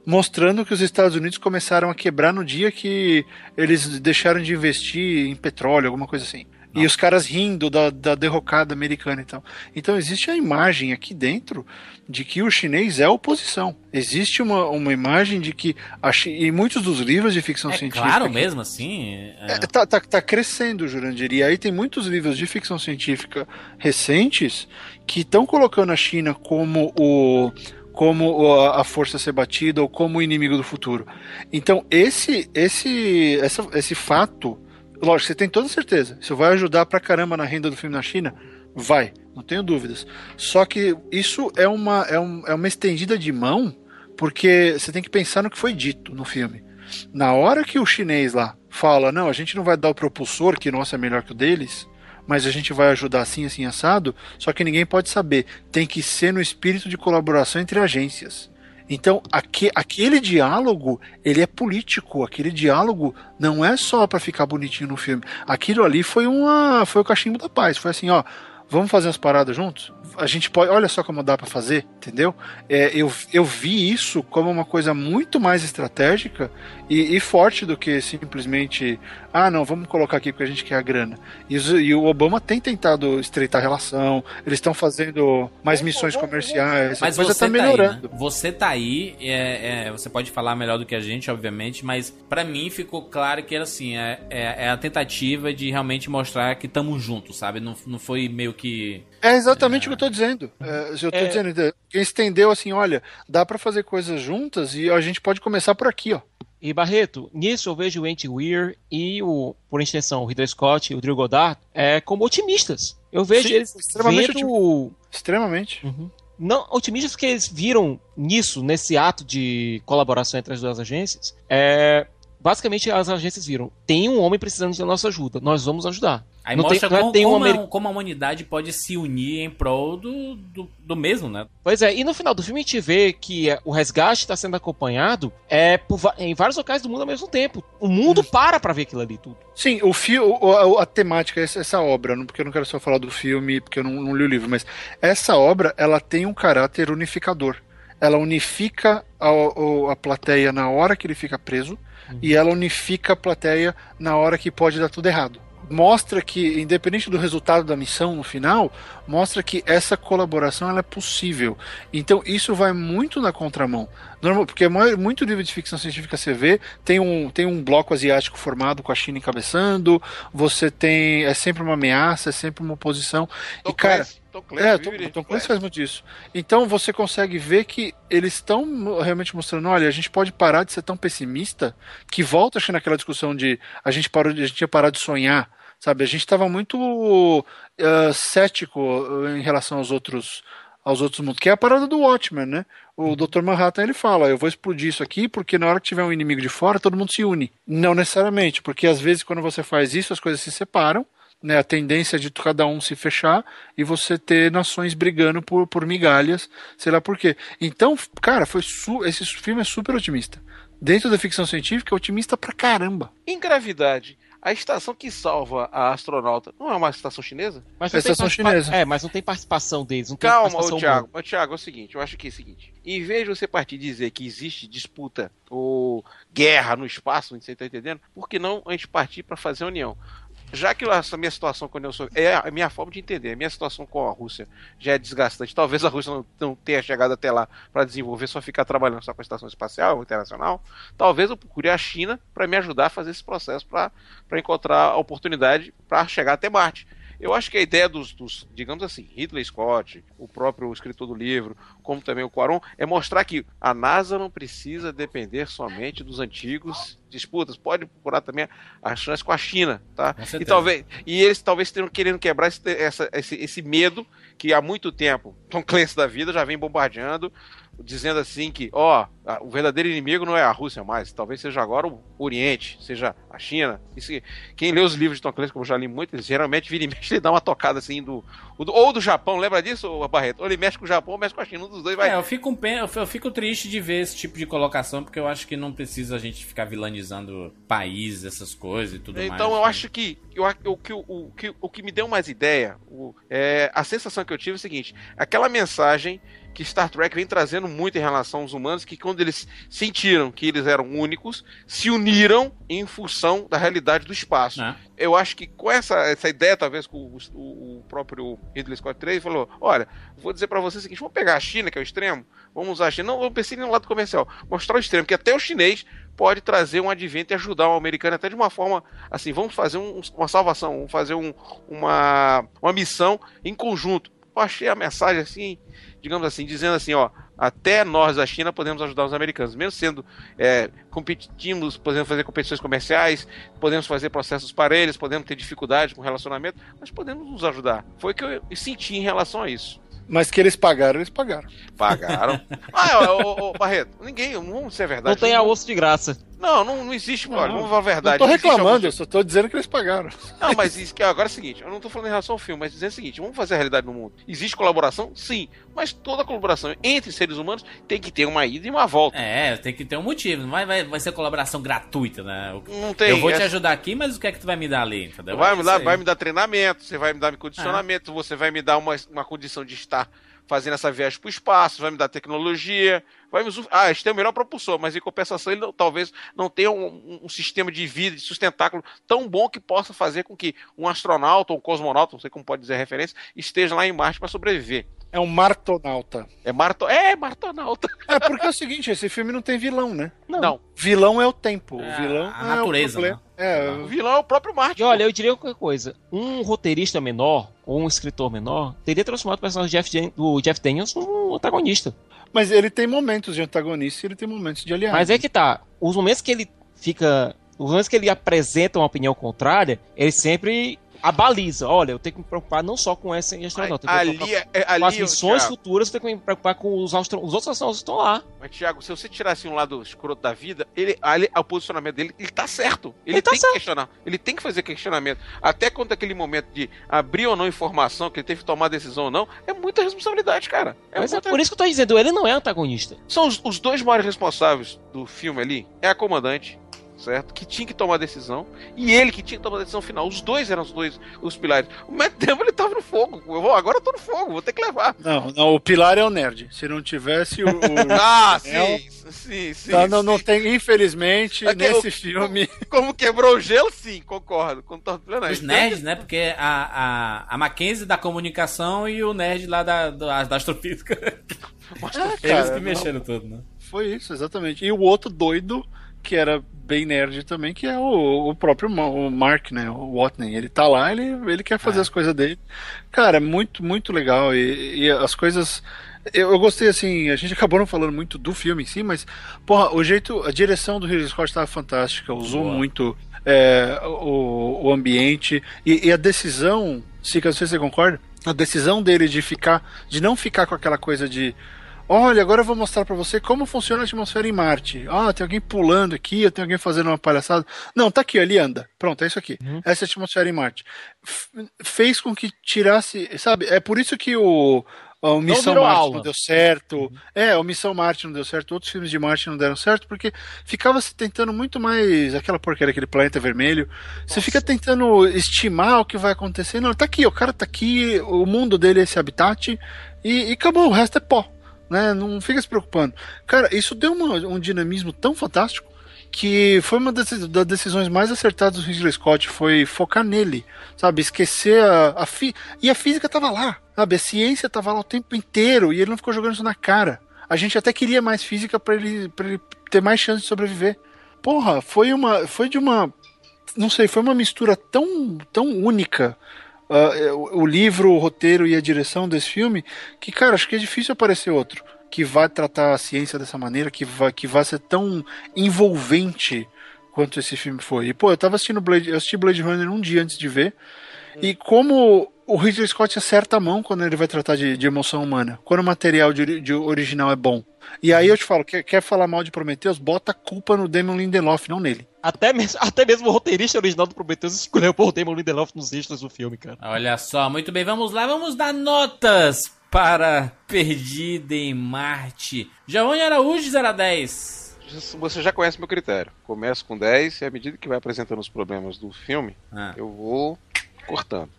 mostrando que os Estados Unidos começaram a quebrar no dia que eles deixaram de investir em petróleo, alguma coisa assim. E os caras rindo da, da derrocada americana e tal. Então existe a imagem aqui dentro de que o chinês é oposição. Existe uma, uma imagem de que. A Chi- e muitos dos livros de ficção É científica. claro mesmo, assim. é- é, tá, tá, tá crescendo, Jurandir. E aí tem muitos livros de ficção científica recentes que estão colocando a China como o como a força ser batida ou como o inimigo do futuro. Então esse esse essa- esse fato, lógico, você tem toda certeza. Isso vai ajudar pra caramba na renda do filme na China, vai, não tenho dúvidas. Só que isso é uma é, um- é uma estendida de mão porque você tem que pensar no que foi dito no filme. Na hora que o chinês lá fala, não, a gente não vai dar o propulsor, que nosso é melhor que o deles, mas a gente vai ajudar assim, assim, assado, só que ninguém pode saber. Tem que ser no espírito de colaboração entre agências. Então, aque- aquele diálogo, ele é político. Aquele diálogo não é só pra ficar bonitinho no filme. Aquilo ali foi uma, foi o cachimbo da paz. Foi assim, ó, vamos fazer as paradas juntos? A gente pode, olha só como dá pra fazer, entendeu? É, eu, eu vi isso como uma coisa muito mais estratégica e, e forte do que simplesmente, ah, não, vamos colocar aqui porque a gente quer a grana. E, e o Obama tem tentado estreitar a relação, eles estão fazendo mais missões comerciais, Mas a coisa você tá tá, melhorando. aí, né? Você tá aí, é, é, você pode falar melhor do que a gente, obviamente, mas pra mim ficou claro que era assim, é, é, é a tentativa de realmente mostrar que estamos juntos, sabe? Não, não foi meio que... É exatamente o que eu tô dizendo. É, eu tô É. dizendo, quem estendeu assim, olha, dá pra fazer coisas juntas e a gente pode começar por aqui, ó. E Barreto, nisso eu vejo o Andy Weir e o, por extensão, o Ridley Scott e o Drew Goddard é, como otimistas. Eu vejo Sim, eles extremamente vendo Extremamente. não otimistas porque eles viram nisso, nesse ato de colaboração entre as duas agências, é, basicamente as agências viram, tem um homem precisando da nossa ajuda, nós vamos ajudar. Aí Não mostra tem- não é- como, tem um como, ameri- como a humanidade pode se unir em prol do, do, do mesmo, né? Pois é, e no final do filme a gente vê que é, o resgate está sendo acompanhado é, por em vários locais do mundo ao mesmo tempo. O mundo para pra ver aquilo ali tudo. Sim, o filme, a, a temática, essa, essa obra, não- porque eu não quero só falar do filme, porque eu não, não li o livro, mas essa obra, ela tem um caráter unificador. Ela unifica a, o- a plateia na hora que ele fica preso, e ela unifica a plateia na hora que pode dar tudo errado. Mostra que, independente do resultado da missão no final, mostra que essa colaboração ela é possível. Então isso vai muito na contramão. Normal, porque mu- muito livro de ficção científica você vê, tem um, tem um bloco asiático formado com a China encabeçando, você tem. É sempre uma ameaça, é sempre uma oposição. Tom e, cara. Tom Clancy É, Tom, Tom Clancy Flash. faz muito isso. Então você consegue ver que eles estão realmente mostrando, olha, a gente pode parar de ser tão pessimista que volta acho que naquela discussão de a gente parou a gente tinha parado de sonhar, sabe? A gente estava muito ah, cético ah, em relação aos outros aos outros mundos, que é a parada do Watchmen, né? O Dr. Manhattan ele fala, eu vou explodir isso aqui porque na hora que tiver um inimigo de fora, todo mundo se une. Não necessariamente, porque às vezes quando você faz isso, as coisas se separam, né, a tendência de cada um se fechar e você ter nações brigando por, por migalhas, sei lá por quê. Então, cara, foi su esse filme é super otimista. Dentro da ficção científica, é otimista pra caramba. Em gravidade, a estação que salva a astronauta não é uma estação chinesa? Mas É não tem estação chinesa. É, mas não tem participação deles. Não tem Calma, participação ô Thiago. Ô, Thiago, é o seguinte, eu acho que é o seguinte. Em vez de você partir e dizer que existe disputa ou guerra no espaço, você tá entendendo? Por que não a gente partir para fazer união? Já que essa minha situação com a União Soviética é a minha forma de entender, a minha situação com a Rússia já é desgastante. Talvez a Rússia não, não tenha chegado até lá para desenvolver, só ficar trabalhando só com a estação espacial internacional. Talvez eu procure a China para me ajudar a fazer esse processo, para encontrar a oportunidade para chegar até Marte. Eu acho que a ideia dos, dos, digamos assim, Ridley Scott, o próprio escritor do livro, como também o Quaron, é mostrar que a NASA não precisa depender somente dos antigos disputas, pode procurar também a chance com a China, tá? E talvez e eles talvez estejam querendo quebrar esse, essa- esse, esse medo que há muito tempo Tom Clancy da vida já vem bombardeando, dizendo assim que, ó, o verdadeiro inimigo não é a Rússia mais, talvez seja agora o Oriente, seja a China. Isso, que- quem lê os livros de Tom Clancy, como eu já li muito, eles geralmente vira e mexe, ele dá uma tocada assim do, ou do Japão, lembra disso, Barreto? Ou ele mexe com o Japão ou mexe com a China, um dos dois vai. É, eu fico, um eu fico triste de ver esse tipo de colocação, porque eu acho que não precisa a gente ficar vilanizando países, essas coisas e tudo mais. Então eu né? acho que eu, o, que, o, o que o que me deu mais ideia, o- é, a sensação que eu tive é o seguinte: aquela mensagem que Star Trek vem trazendo muito em relação aos humanos, que quando eles sentiram que eles eram únicos, se uniram em função da realidade do espaço. Né? Eu acho que com essa, essa ideia, talvez com o, o- o próprio Ridley Scott 3, falou: olha, vou dizer pra vocês o seguinte: vamos pegar a China, que é o extremo, vamos usar a China. Não, eu pensei no lado comercial, mostrar o extremo, que até o chinês pode trazer um advento e ajudar o americano até de uma forma assim, vamos fazer um- uma salvação, vamos fazer um- uma, uma missão em conjunto. Eu achei a mensagem assim, digamos assim, dizendo assim, ó, até nós da China podemos ajudar os americanos, mesmo sendo é, competimos, podemos fazer competições comerciais, podemos fazer processos para eles, podemos ter dificuldade com relacionamento, mas podemos nos ajudar. Foi o que eu senti em relação a isso. Mas que eles pagaram, eles pagaram. Pagaram. ah, ô, ô, ô, Barreto, ninguém, não vamos ser verdade. Não tem a osso de graça. Não, não, não existe, olha, vamos falar a verdade. Não tô reclamando, alguns- eu só tô dizendo que eles pagaram. Não, mas isso que agora é o seguinte, eu não tô falando em relação ao filme, mas dizendo o seguinte, vamos fazer a realidade no mundo. Existe colaboração? Sim, mas toda colaboração entre seres humanos tem que ter uma ida e uma volta. É, tem que ter um motivo. Não vai, vai, vai ser colaboração gratuita, né? Eu- Não tem. eu vou te essa- ajudar aqui, mas o que é que tu vai me dar ali? Entendeu? Vai É me, dar, vai me dar treinamento, você vai me dar Ah. condicionamento, você vai me dar uma, uma condição de estar fazendo essa viagem para o espaço, vai me dar tecnologia, vai me. Ah, este tem o melhor propulsor, mas em compensação ele não- talvez não tenha um, um- sistema de vida, de sustentáculo tão bom que possa fazer com que um astronauta ou um cosmonauta, não sei como pode dizer a referência, esteja lá em Marte para sobreviver. É um martonauta. É Marto... É, Martonauta. É porque é o seguinte, esse filme não tem vilão, né? Não. Vilão é o tempo. É, o vilão a é natureza, o problema. É, O vilão é o próprio Marte. E olha, eu diria qualquer coisa. Um roteirista menor, ou um escritor menor, teria transformado o personagem do Jeff, do Jeff Daniels num antagonista. mas ele tem momentos de antagonista e ele tem momentos de aliado. Mas é que tá. Os momentos que ele fica. Os momentos que ele apresenta uma opinião contrária, ele sempre abaliza. Olha, eu tenho que me preocupar não só com essa astronauta. me Ali, preocupar é, com as ali missões Thiago, futuras, eu tenho que me preocupar com os, astro... os outros astronautas que estão lá. Mas, Thiago, se você tirasse um lado escroto da vida, ele, ali, o posicionamento dele, ele tá certo. Ele, Ele tá tem certo. que questionar. Ele tem que fazer questionamento. Até quando aquele momento de abrir ou não informação, que ele teve que tomar decisão ou não, é muita responsabilidade, cara. É Mas é por isso que eu tô dizendo, ele não é antagonista. São os, os dois maiores responsáveis do filme ali. É a comandante, certo? Que tinha que tomar a decisão. E ele que tinha que tomar a decisão final. Os dois eram os dois, os pilares. O Matt Damon, ele tava no fogo. Eu vou, agora eu tô no fogo, vou ter que levar. Não, não, o pilar é o nerd. Se não tivesse o. o- Ah, sim, sim, sim. Tá, não, não sim. tem, infelizmente, É que nesse eu- filme. Como quebrou o gelo, sim, concordo. Pleno. Os nerds, né? Porque a, a, a Mackenzie da comunicação e o nerd lá da, da, da astrofísica. Eles cara, que não. mexeram tudo, né? Foi isso, exatamente. E o outro doido, que era bem nerd também, que é o, o próprio o Mark, né? O Watney. Ele tá lá, ele, ele quer fazer É. as coisas dele. Cara, muito, muito legal. E, e as coisas. Eu, eu gostei, assim, a gente acabou não falando muito do filme em si, mas, porra, o jeito, a direção do Ridley Scott tava fantástica, usou Boa. muito é, o, o ambiente e, e a decisão, Sica, não sei se você concorda, a decisão dele de ficar, de não ficar com aquela coisa de Olha, agora eu vou mostrar pra você como funciona a atmosfera em Marte. Ah, tem alguém pulando aqui, tem alguém fazendo uma palhaçada. Não, tá aqui, ali anda. Pronto, é isso aqui. Essa é a atmosfera em Marte. F- fez com que tirasse, sabe? É por isso que o a Missão virou Marte aula. não deu certo. É, o Missão Marte não deu certo, outros filmes de Marte não deram certo, porque ficava se tentando muito mais aquela porcaria, aquele planeta vermelho. Você fica tentando estimar o que vai acontecer. Não, tá aqui, o cara tá aqui, o mundo dele é esse habitat, e, e acabou, o resto é pó né? Não fica se preocupando. Cara, isso deu uma- um dinamismo tão fantástico que foi uma das, decisões mais acertadas do Ridley Scott, foi focar nele, sabe? Esquecer a, a fi e a física tava lá, sabe? A ciência tava lá o tempo inteiro e ele não ficou jogando isso na cara. A gente até queria mais física para ele, pra ele ter mais chance de sobreviver. Porra, foi uma, foi de uma, não sei, foi uma mistura tão, tão única ah, o, livro, o roteiro e a direção desse filme, que, cara, acho que é difícil aparecer outro que vai tratar a ciência dessa maneira, que vai, que vai ser tão envolvente quanto esse filme foi. E, pô, eu tava assistindo Blade, eu assisti Blade Runner um dia antes de ver, e como o Ridley Scott acerta a mão quando ele vai tratar de, de emoção humana, quando o material de, de original é bom. E aí eu te falo, quer, quer falar mal de Prometheus? Bota a culpa no Damon Lindelof, não nele. Até mesmo, até mesmo o roteirista original do Prometheus escolheu o Damon Lindelof nos extras do filme, cara. Olha só, muito bem, vamos lá, vamos dar notas para Perdida em Marte. Giovanni Araújo, de 0 a 10. Você já conhece meu critério. Começo com 10 e à medida que vai apresentando os problemas do filme, Ah. eu vou cortando.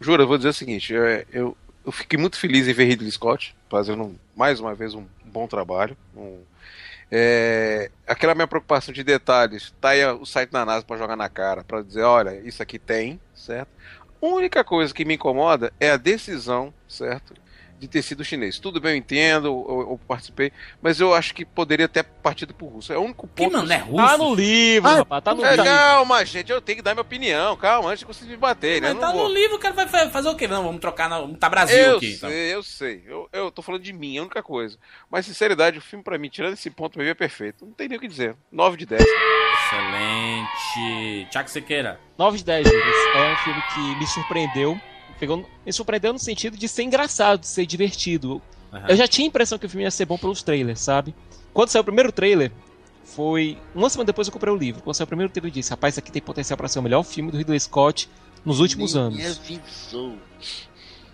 Juro, eu vou dizer o seguinte: é, eu, eu fiquei muito feliz em ver Ridley Scott fazendo mais uma vez um bom trabalho. um- é, aquela minha preocupação de detalhes, tá aí o site da NASA para jogar na cara, para dizer: olha, isso aqui tem, certo? A única coisa que me incomoda é a decisão, certo? De ter sido chinês. Tudo bem, eu entendo, eu, eu participei, mas eu acho que poderia ter partido pro russo. É o único Que ponto. mano, é Tá russo? no livro, Ah, rapaz, tá no É, livro. calma, gente, eu tenho que dar minha opinião. Calma, antes de você me bater, né? Mas não tá vou. no livro, o cara vai fa- fazer o quê? Não, vamos trocar, na, vamos tá Brasil Eu aqui. então. sei, eu sei. Eu, eu tô falando de mim, é a única coisa. Mas, sinceridade, o filme, pra mim, tirando esse ponto, pra mim é perfeito. Não tem nem o que dizer. 9 de 10. Excelente. Tiago Sequeira. 9 de 10, Lucas. É um filme que me surpreendeu. Pegou, me surpreendeu no sentido de ser engraçado, de ser divertido. Aham. Eu já tinha a impressão que o filme ia ser bom pelos trailers, sabe? Quando saiu o primeiro trailer, foi. Uma semana depois eu comprei o livro. Quando saiu o primeiro livro, eu disse: rapaz, isso aqui tem potencial para ser o melhor filme do Ridley Scott nos últimos anos.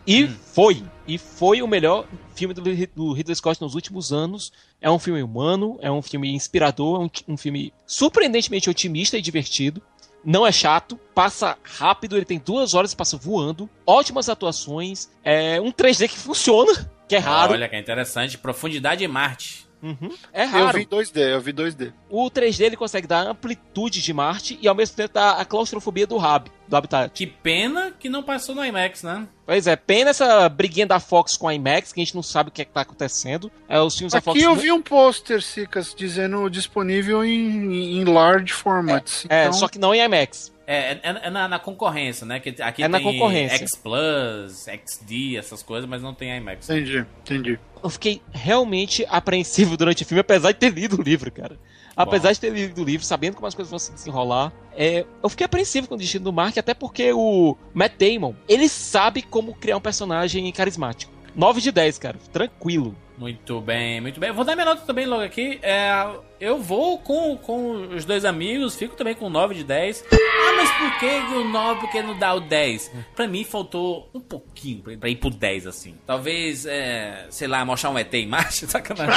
E foi. E foi o melhor filme do, do Ridley Scott nos últimos anos. É um filme humano, é um filme inspirador, é um, um filme surpreendentemente otimista e divertido. Não é chato, passa rápido, ele tem duas horas e passa voando. Ótimas atuações, é um 3D que funciona, que é raro. Olha que é interessante. Profundidade em Marte. Uhum, é Eu raro. vi 2D, eu vi 2D. O 3D ele consegue dar amplitude de Marte e ao mesmo tempo dar a claustrofobia do hab, do habitat. Que pena que não passou no IMAX, né? Pois é, pena essa briguinha da Fox com a IMAX, que a gente não sabe o que é que tá acontecendo. É, os filmes da Fox. Aqui eu vi um pôster, Cicas, dizendo disponível em, em large formats. É, então, só que não em IMAX. É, é, é na, na concorrência, né? Que aqui É na tem concorrência. X Plus, XD, essas coisas, mas não tem IMAX. Entendi, entendi. Eu fiquei realmente apreensivo durante o filme, apesar de ter lido o livro, cara. Apesar de ter lido o livro, sabendo como as coisas vão se desenrolar, é, eu fiquei apreensivo com o destino do Mark, até porque o Matt Damon, ele sabe como criar um personagem carismático. 9 de 10, cara. Tranquilo. Muito bem, muito bem. Eu vou dar minha nota também logo aqui. É, eu vou com, com os dois amigos, fico também com 9 de 10. Ah, mas por que o 9? Por que não dá o 10? Pra mim faltou um pouquinho pra, pra ir pro 10, assim. Talvez, é, sei lá, mostrar um ET em marcha, sacanagem.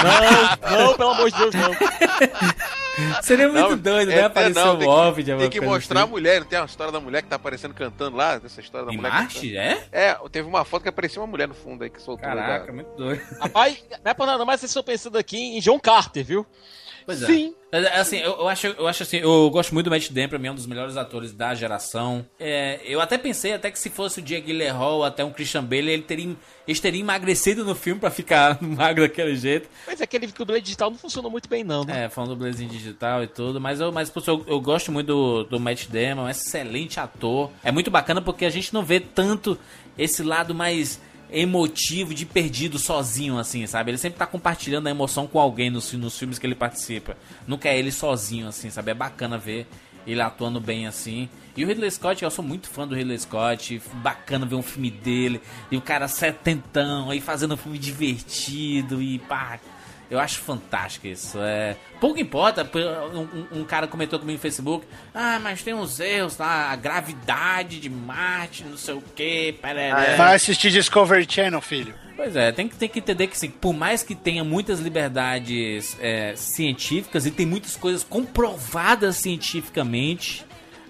Não, não, pelo amor de Deus, não. Seria muito Não, doido, é- né? é, Aparecer não, o tem OVNI, que, alguma tem que mostrar a assim. mulher, não tem uma história da mulher que tá aparecendo cantando lá? Essa história da Em mulher Marte, é? É, teve uma foto que aparecia uma mulher no fundo aí que soltou. Caraca, da- muito doido. Rapaz, não é por nada, mas vocês estão pensando aqui em John Carter, viu? Pois é. Sim. Mas, Assim, eu, eu acho, eu acho assim, eu gosto muito do Matt Damon, pra mim é um dos melhores atores da geração. É, eu até pensei até que se fosse o Diego ou até um Christian Bale, ele teria, eles teriam emagrecido no filme pra ficar magro daquele jeito. Mas aquele dublê digital não funcionou muito bem, não, né? É, falando do Blazinho digital e tudo, mas eu, mas, eu, eu gosto muito do, do Matt Damon, é um excelente ator. É muito bacana porque a gente não vê tanto esse lado mais emotivo de perdido sozinho, assim, sabe? Ele sempre tá compartilhando a emoção com alguém nos, nos filmes que ele participa. Nunca é ele sozinho, assim, sabe? É bacana ver ele atuando bem assim. E o Ridley Scott, eu sou muito fã do Ridley Scott, bacana ver um filme dele, e o cara setentão aí fazendo um filme divertido e pá, eu acho fantástico isso. É, pouco importa, um, um- um cara comentou comigo no Facebook: Ah, mas tem uns erros lá, a gravidade de Marte, não sei o que, Vai assistir Discovery Channel, filho. Pois é, tem que, tem que entender que assim, por mais que tenha muitas liberdades é, científicas e tem muitas coisas comprovadas cientificamente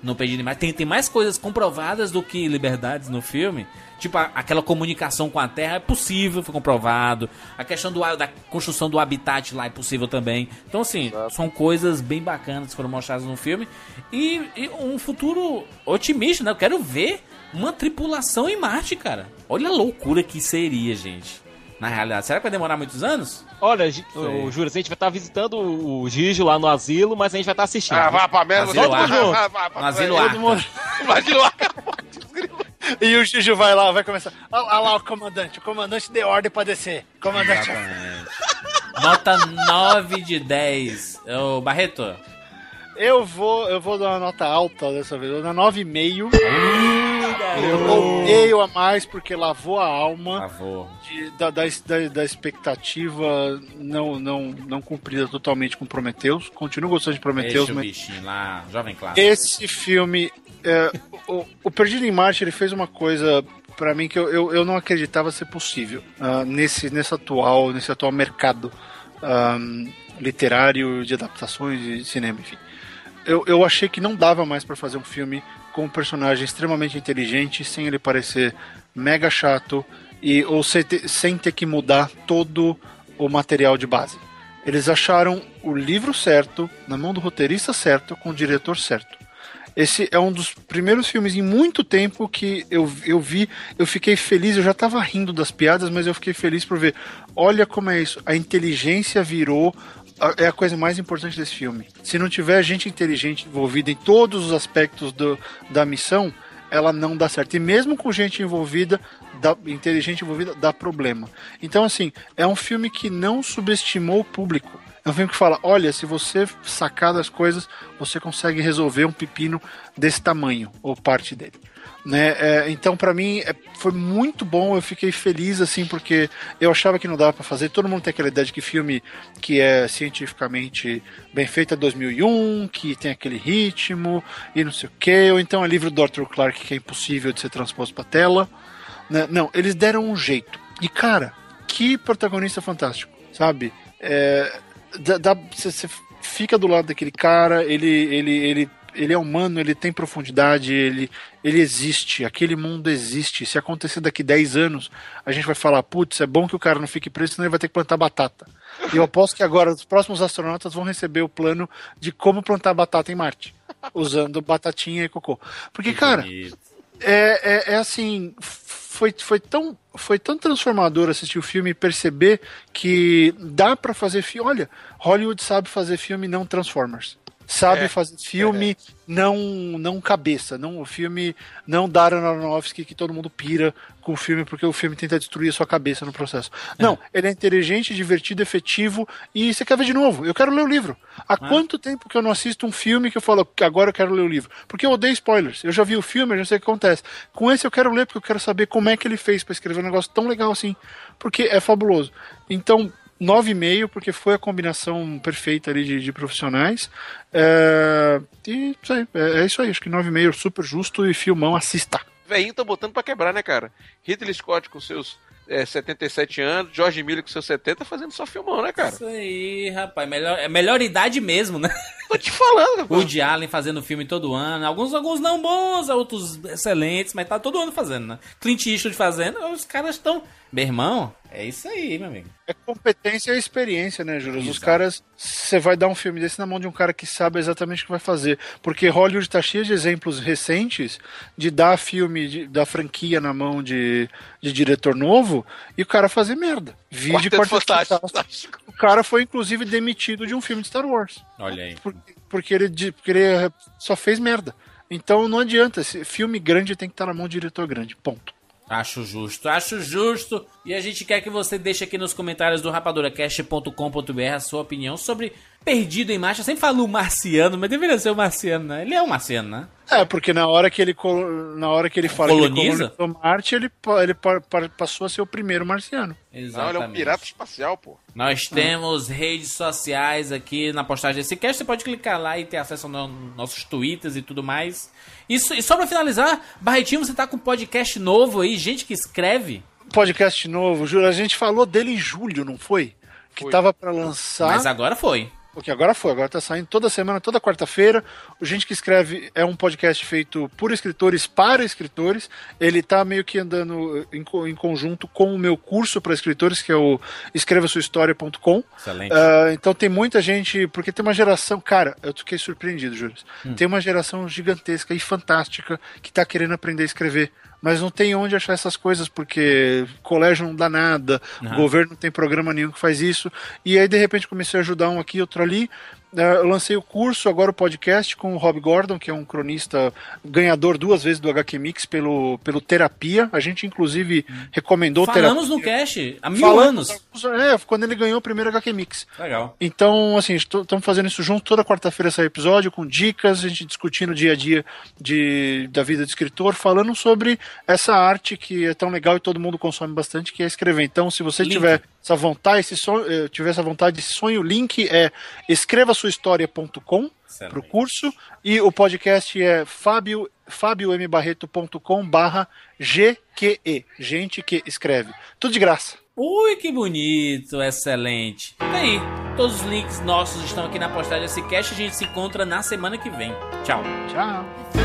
no Perdido em Marte, tem, tem mais coisas comprovadas do que liberdades no filme. Tipo, a- aquela comunicação com a Terra é possível, foi comprovado. A questão do, da construção do habitat lá é possível também. Então, assim, são coisas bem bacanas que foram mostradas no filme. E, e um futuro otimista, né? Eu quero ver uma tripulação em Marte, cara. Olha a loucura que seria, gente. Na realidade, será que vai demorar muitos anos? Olha, ô, Júlio, a gente vai estar visitando o Gijo lá no asilo, mas a gente vai estar assistindo. Ah, vá pra merda, Asilo todo mundo. No asilo Arca. Asilo Arca. E o Juju vai lá, vai começar. Olha olha lá o comandante. O comandante deu ordem pra descer. Comandante. Nota 9 de 10. Ô, Barreto. Eu vou, eu vou dar uma nota alta dessa vez. Eu vou dar 9,5. Eu dou meio a mais porque lavou a alma de- da, da, da, da expectativa não, não, não cumprida totalmente com Prometheus. Continuo gostando de Prometheus, Deixa o mas bichinho lá, jovem clássico. esse filme. é, o, o Perdido em Marte ele fez uma coisa pra mim que eu, eu, eu não acreditava ser possível ah, nesse, nesse atual nesse atual mercado ahm, literário de adaptações de cinema, enfim. Eu, eu achei que não dava mais pra fazer um filme com um personagem extremamente inteligente sem ele parecer mega chato e ou sem ter, sem ter que mudar todo o material de base. Eles acharam o livro certo, na mão do roteirista certo, com o diretor certo. Esse é um dos primeiros filmes em muito tempo que eu, eu vi, eu fiquei feliz, eu já tava rindo das piadas, mas eu fiquei feliz por ver. Olha como é isso, a inteligência virou é a coisa mais importante desse filme. Se não tiver gente inteligente envolvida em todos os aspectos do, da missão, ela não dá certo. E mesmo com gente envolvida, inteligente envolvida, dá problema. Então, assim, é um filme que não subestimou o público. É um filme que fala: olha, se você sacar das coisas, você consegue resolver um pepino desse tamanho, ou parte dele. Né? É, então, pra mim, é, foi muito bom. Eu fiquei feliz, assim, porque eu achava que não dava pra fazer. Todo mundo tem aquela ideia de que filme que é cientificamente bem feito é 2001, que tem aquele ritmo e não sei o que. Ou então é livro do Arthur Clarke que é impossível de ser transposto pra tela. Né? Não, eles deram um jeito. E, cara, que protagonista fantástico, sabe? É, você fica do lado daquele cara, ele, ele, ele, ele é humano, ele tem profundidade, ele, ele existe, aquele mundo existe. Se acontecer daqui 10 anos, a gente vai falar, putz, é bom que o cara não fique preso, senão ele vai ter que plantar batata. E eu aposto que agora os próximos astronautas vão receber o plano de como plantar batata em Marte, usando batatinha e cocô. Porque, cara, é, é, é assim, foi, foi, tão, foi tão transformador assistir o filme e perceber que dá para fazer filme. Olha, Hollywood sabe fazer filme não Transformers. Sabe É, fazer filme não não cabeça, não o filme não Darren Aronofsky que todo mundo pira com o filme porque o filme tenta destruir a sua cabeça no processo. Não, ele é inteligente, divertido, efetivo e você quer ver de novo. Eu quero ler o livro. Há quanto tempo que eu não assisto um filme que eu falo que agora eu quero ler o livro? Porque eu odeio spoilers. Eu já vi o filme, eu já sei o que acontece. Com esse eu quero ler porque eu quero saber como é que ele fez para escrever um negócio tão legal assim, porque é fabuloso. Então 9,5, porque foi a combinação perfeita ali de, de profissionais. É, e isso aí, é, é isso aí. Acho que 9,5 super justo e filmão, assista. Velhinho tá botando pra quebrar, né, cara? Ridley Scott com seus é, 77 anos, George Miller com seus 70, fazendo só filmão, né, cara? Isso aí, rapaz. Melhor, é melhor idade mesmo, né? Tô te falando, rapaz. Woody Allen fazendo filme todo ano. Alguns, alguns não bons, outros excelentes, mas tá todo ano fazendo, né? Clint Eastwood fazendo, os caras estão... Meu irmão, é isso aí, meu amigo. É competência e experiência, né, Júlio? Os caras, você vai dar um filme desse na mão de um cara que sabe exatamente o que vai fazer. Porque Hollywood tá cheio de exemplos recentes de dar filme de- da franquia na mão de, de diretor novo e o cara fazer merda. Vídeo Quarteto Fantástico. Fantástico. O cara foi, inclusive, demitido de um filme de Star Wars. Olha aí. Por- Porque ele, porque ele só fez merda. Então não adianta. Esse filme grande tem que estar na mão de diretor grande. Ponto. Acho justo, acho justo. E a gente quer que você deixe aqui nos comentários do rapaduracast.com.br a sua opinião sobre Perdido em Marcha. Eu sempre falo marciano, mas deveria ser o marciano, né? Ele é um marciano, né? É, porque na hora que ele, na hora que ele fala Coloniza? que ele colonizou Marte, ele, ele pa- pa- passou a ser o primeiro marciano. Não, ele é Exatamente. um pirata espacial, pô. Nós temos redes sociais aqui na postagem desse cast. Você pode clicar lá e ter acesso aos no- nossos twitters e tudo mais. Isso, e só pra finalizar, Barretinho, você tá com um podcast novo aí, gente que escreve. Podcast novo, Júlio, a gente falou dele em julho, não foi? Que Foi. tava pra lançar. Mas agora foi. Porque agora foi, agora tá saindo toda semana, toda quarta-feira. O Gente que Escreve é um podcast feito por escritores para escritores. Ele tá meio que andando em, co- em conjunto com o meu curso para escritores, que é o escrevasuahistoria.com. Excelente. Ah, então tem muita gente, porque tem uma geração, cara, eu fiquei surpreendido, Júlio. Hum. Tem uma geração gigantesca e fantástica que tá querendo aprender a escrever. Mas não tem onde achar essas coisas, porque colégio não dá nada, o governo não tem programa nenhum que faz isso. E aí, de repente, comecei a ajudar um aqui, outro ali. Eh, Eu lancei o curso, agora o podcast com o Rob Gordon, que é um cronista ganhador duas vezes do HQ Mix pelo, pelo Terapia. A gente, inclusive, recomendou Falamos no Terapia. cast há mil Falamos, anos. É, quando ele ganhou o primeiro HQ Mix. Legal. Então, assim, estamos fazendo isso junto. Toda quarta-feira sai episódio com dicas, a gente discutindo o dia a dia de, da vida de escritor, falando sobre essa arte que é tão legal e todo mundo consome bastante, que é escrever. Então, se você Link. tiver essa vontade, esse sonho, eh, tiver essa vontade, esse sonho, o link é escrevasuahistoria.com para o curso e o podcast é fabio, fabiombarreto.com barra GQE, gente que escreve. Tudo de graça. Ui, que bonito, excelente. Tá aí, todos os links nossos estão aqui na postagem desse cast. A gente se encontra na semana que vem. Tchau. Tchau.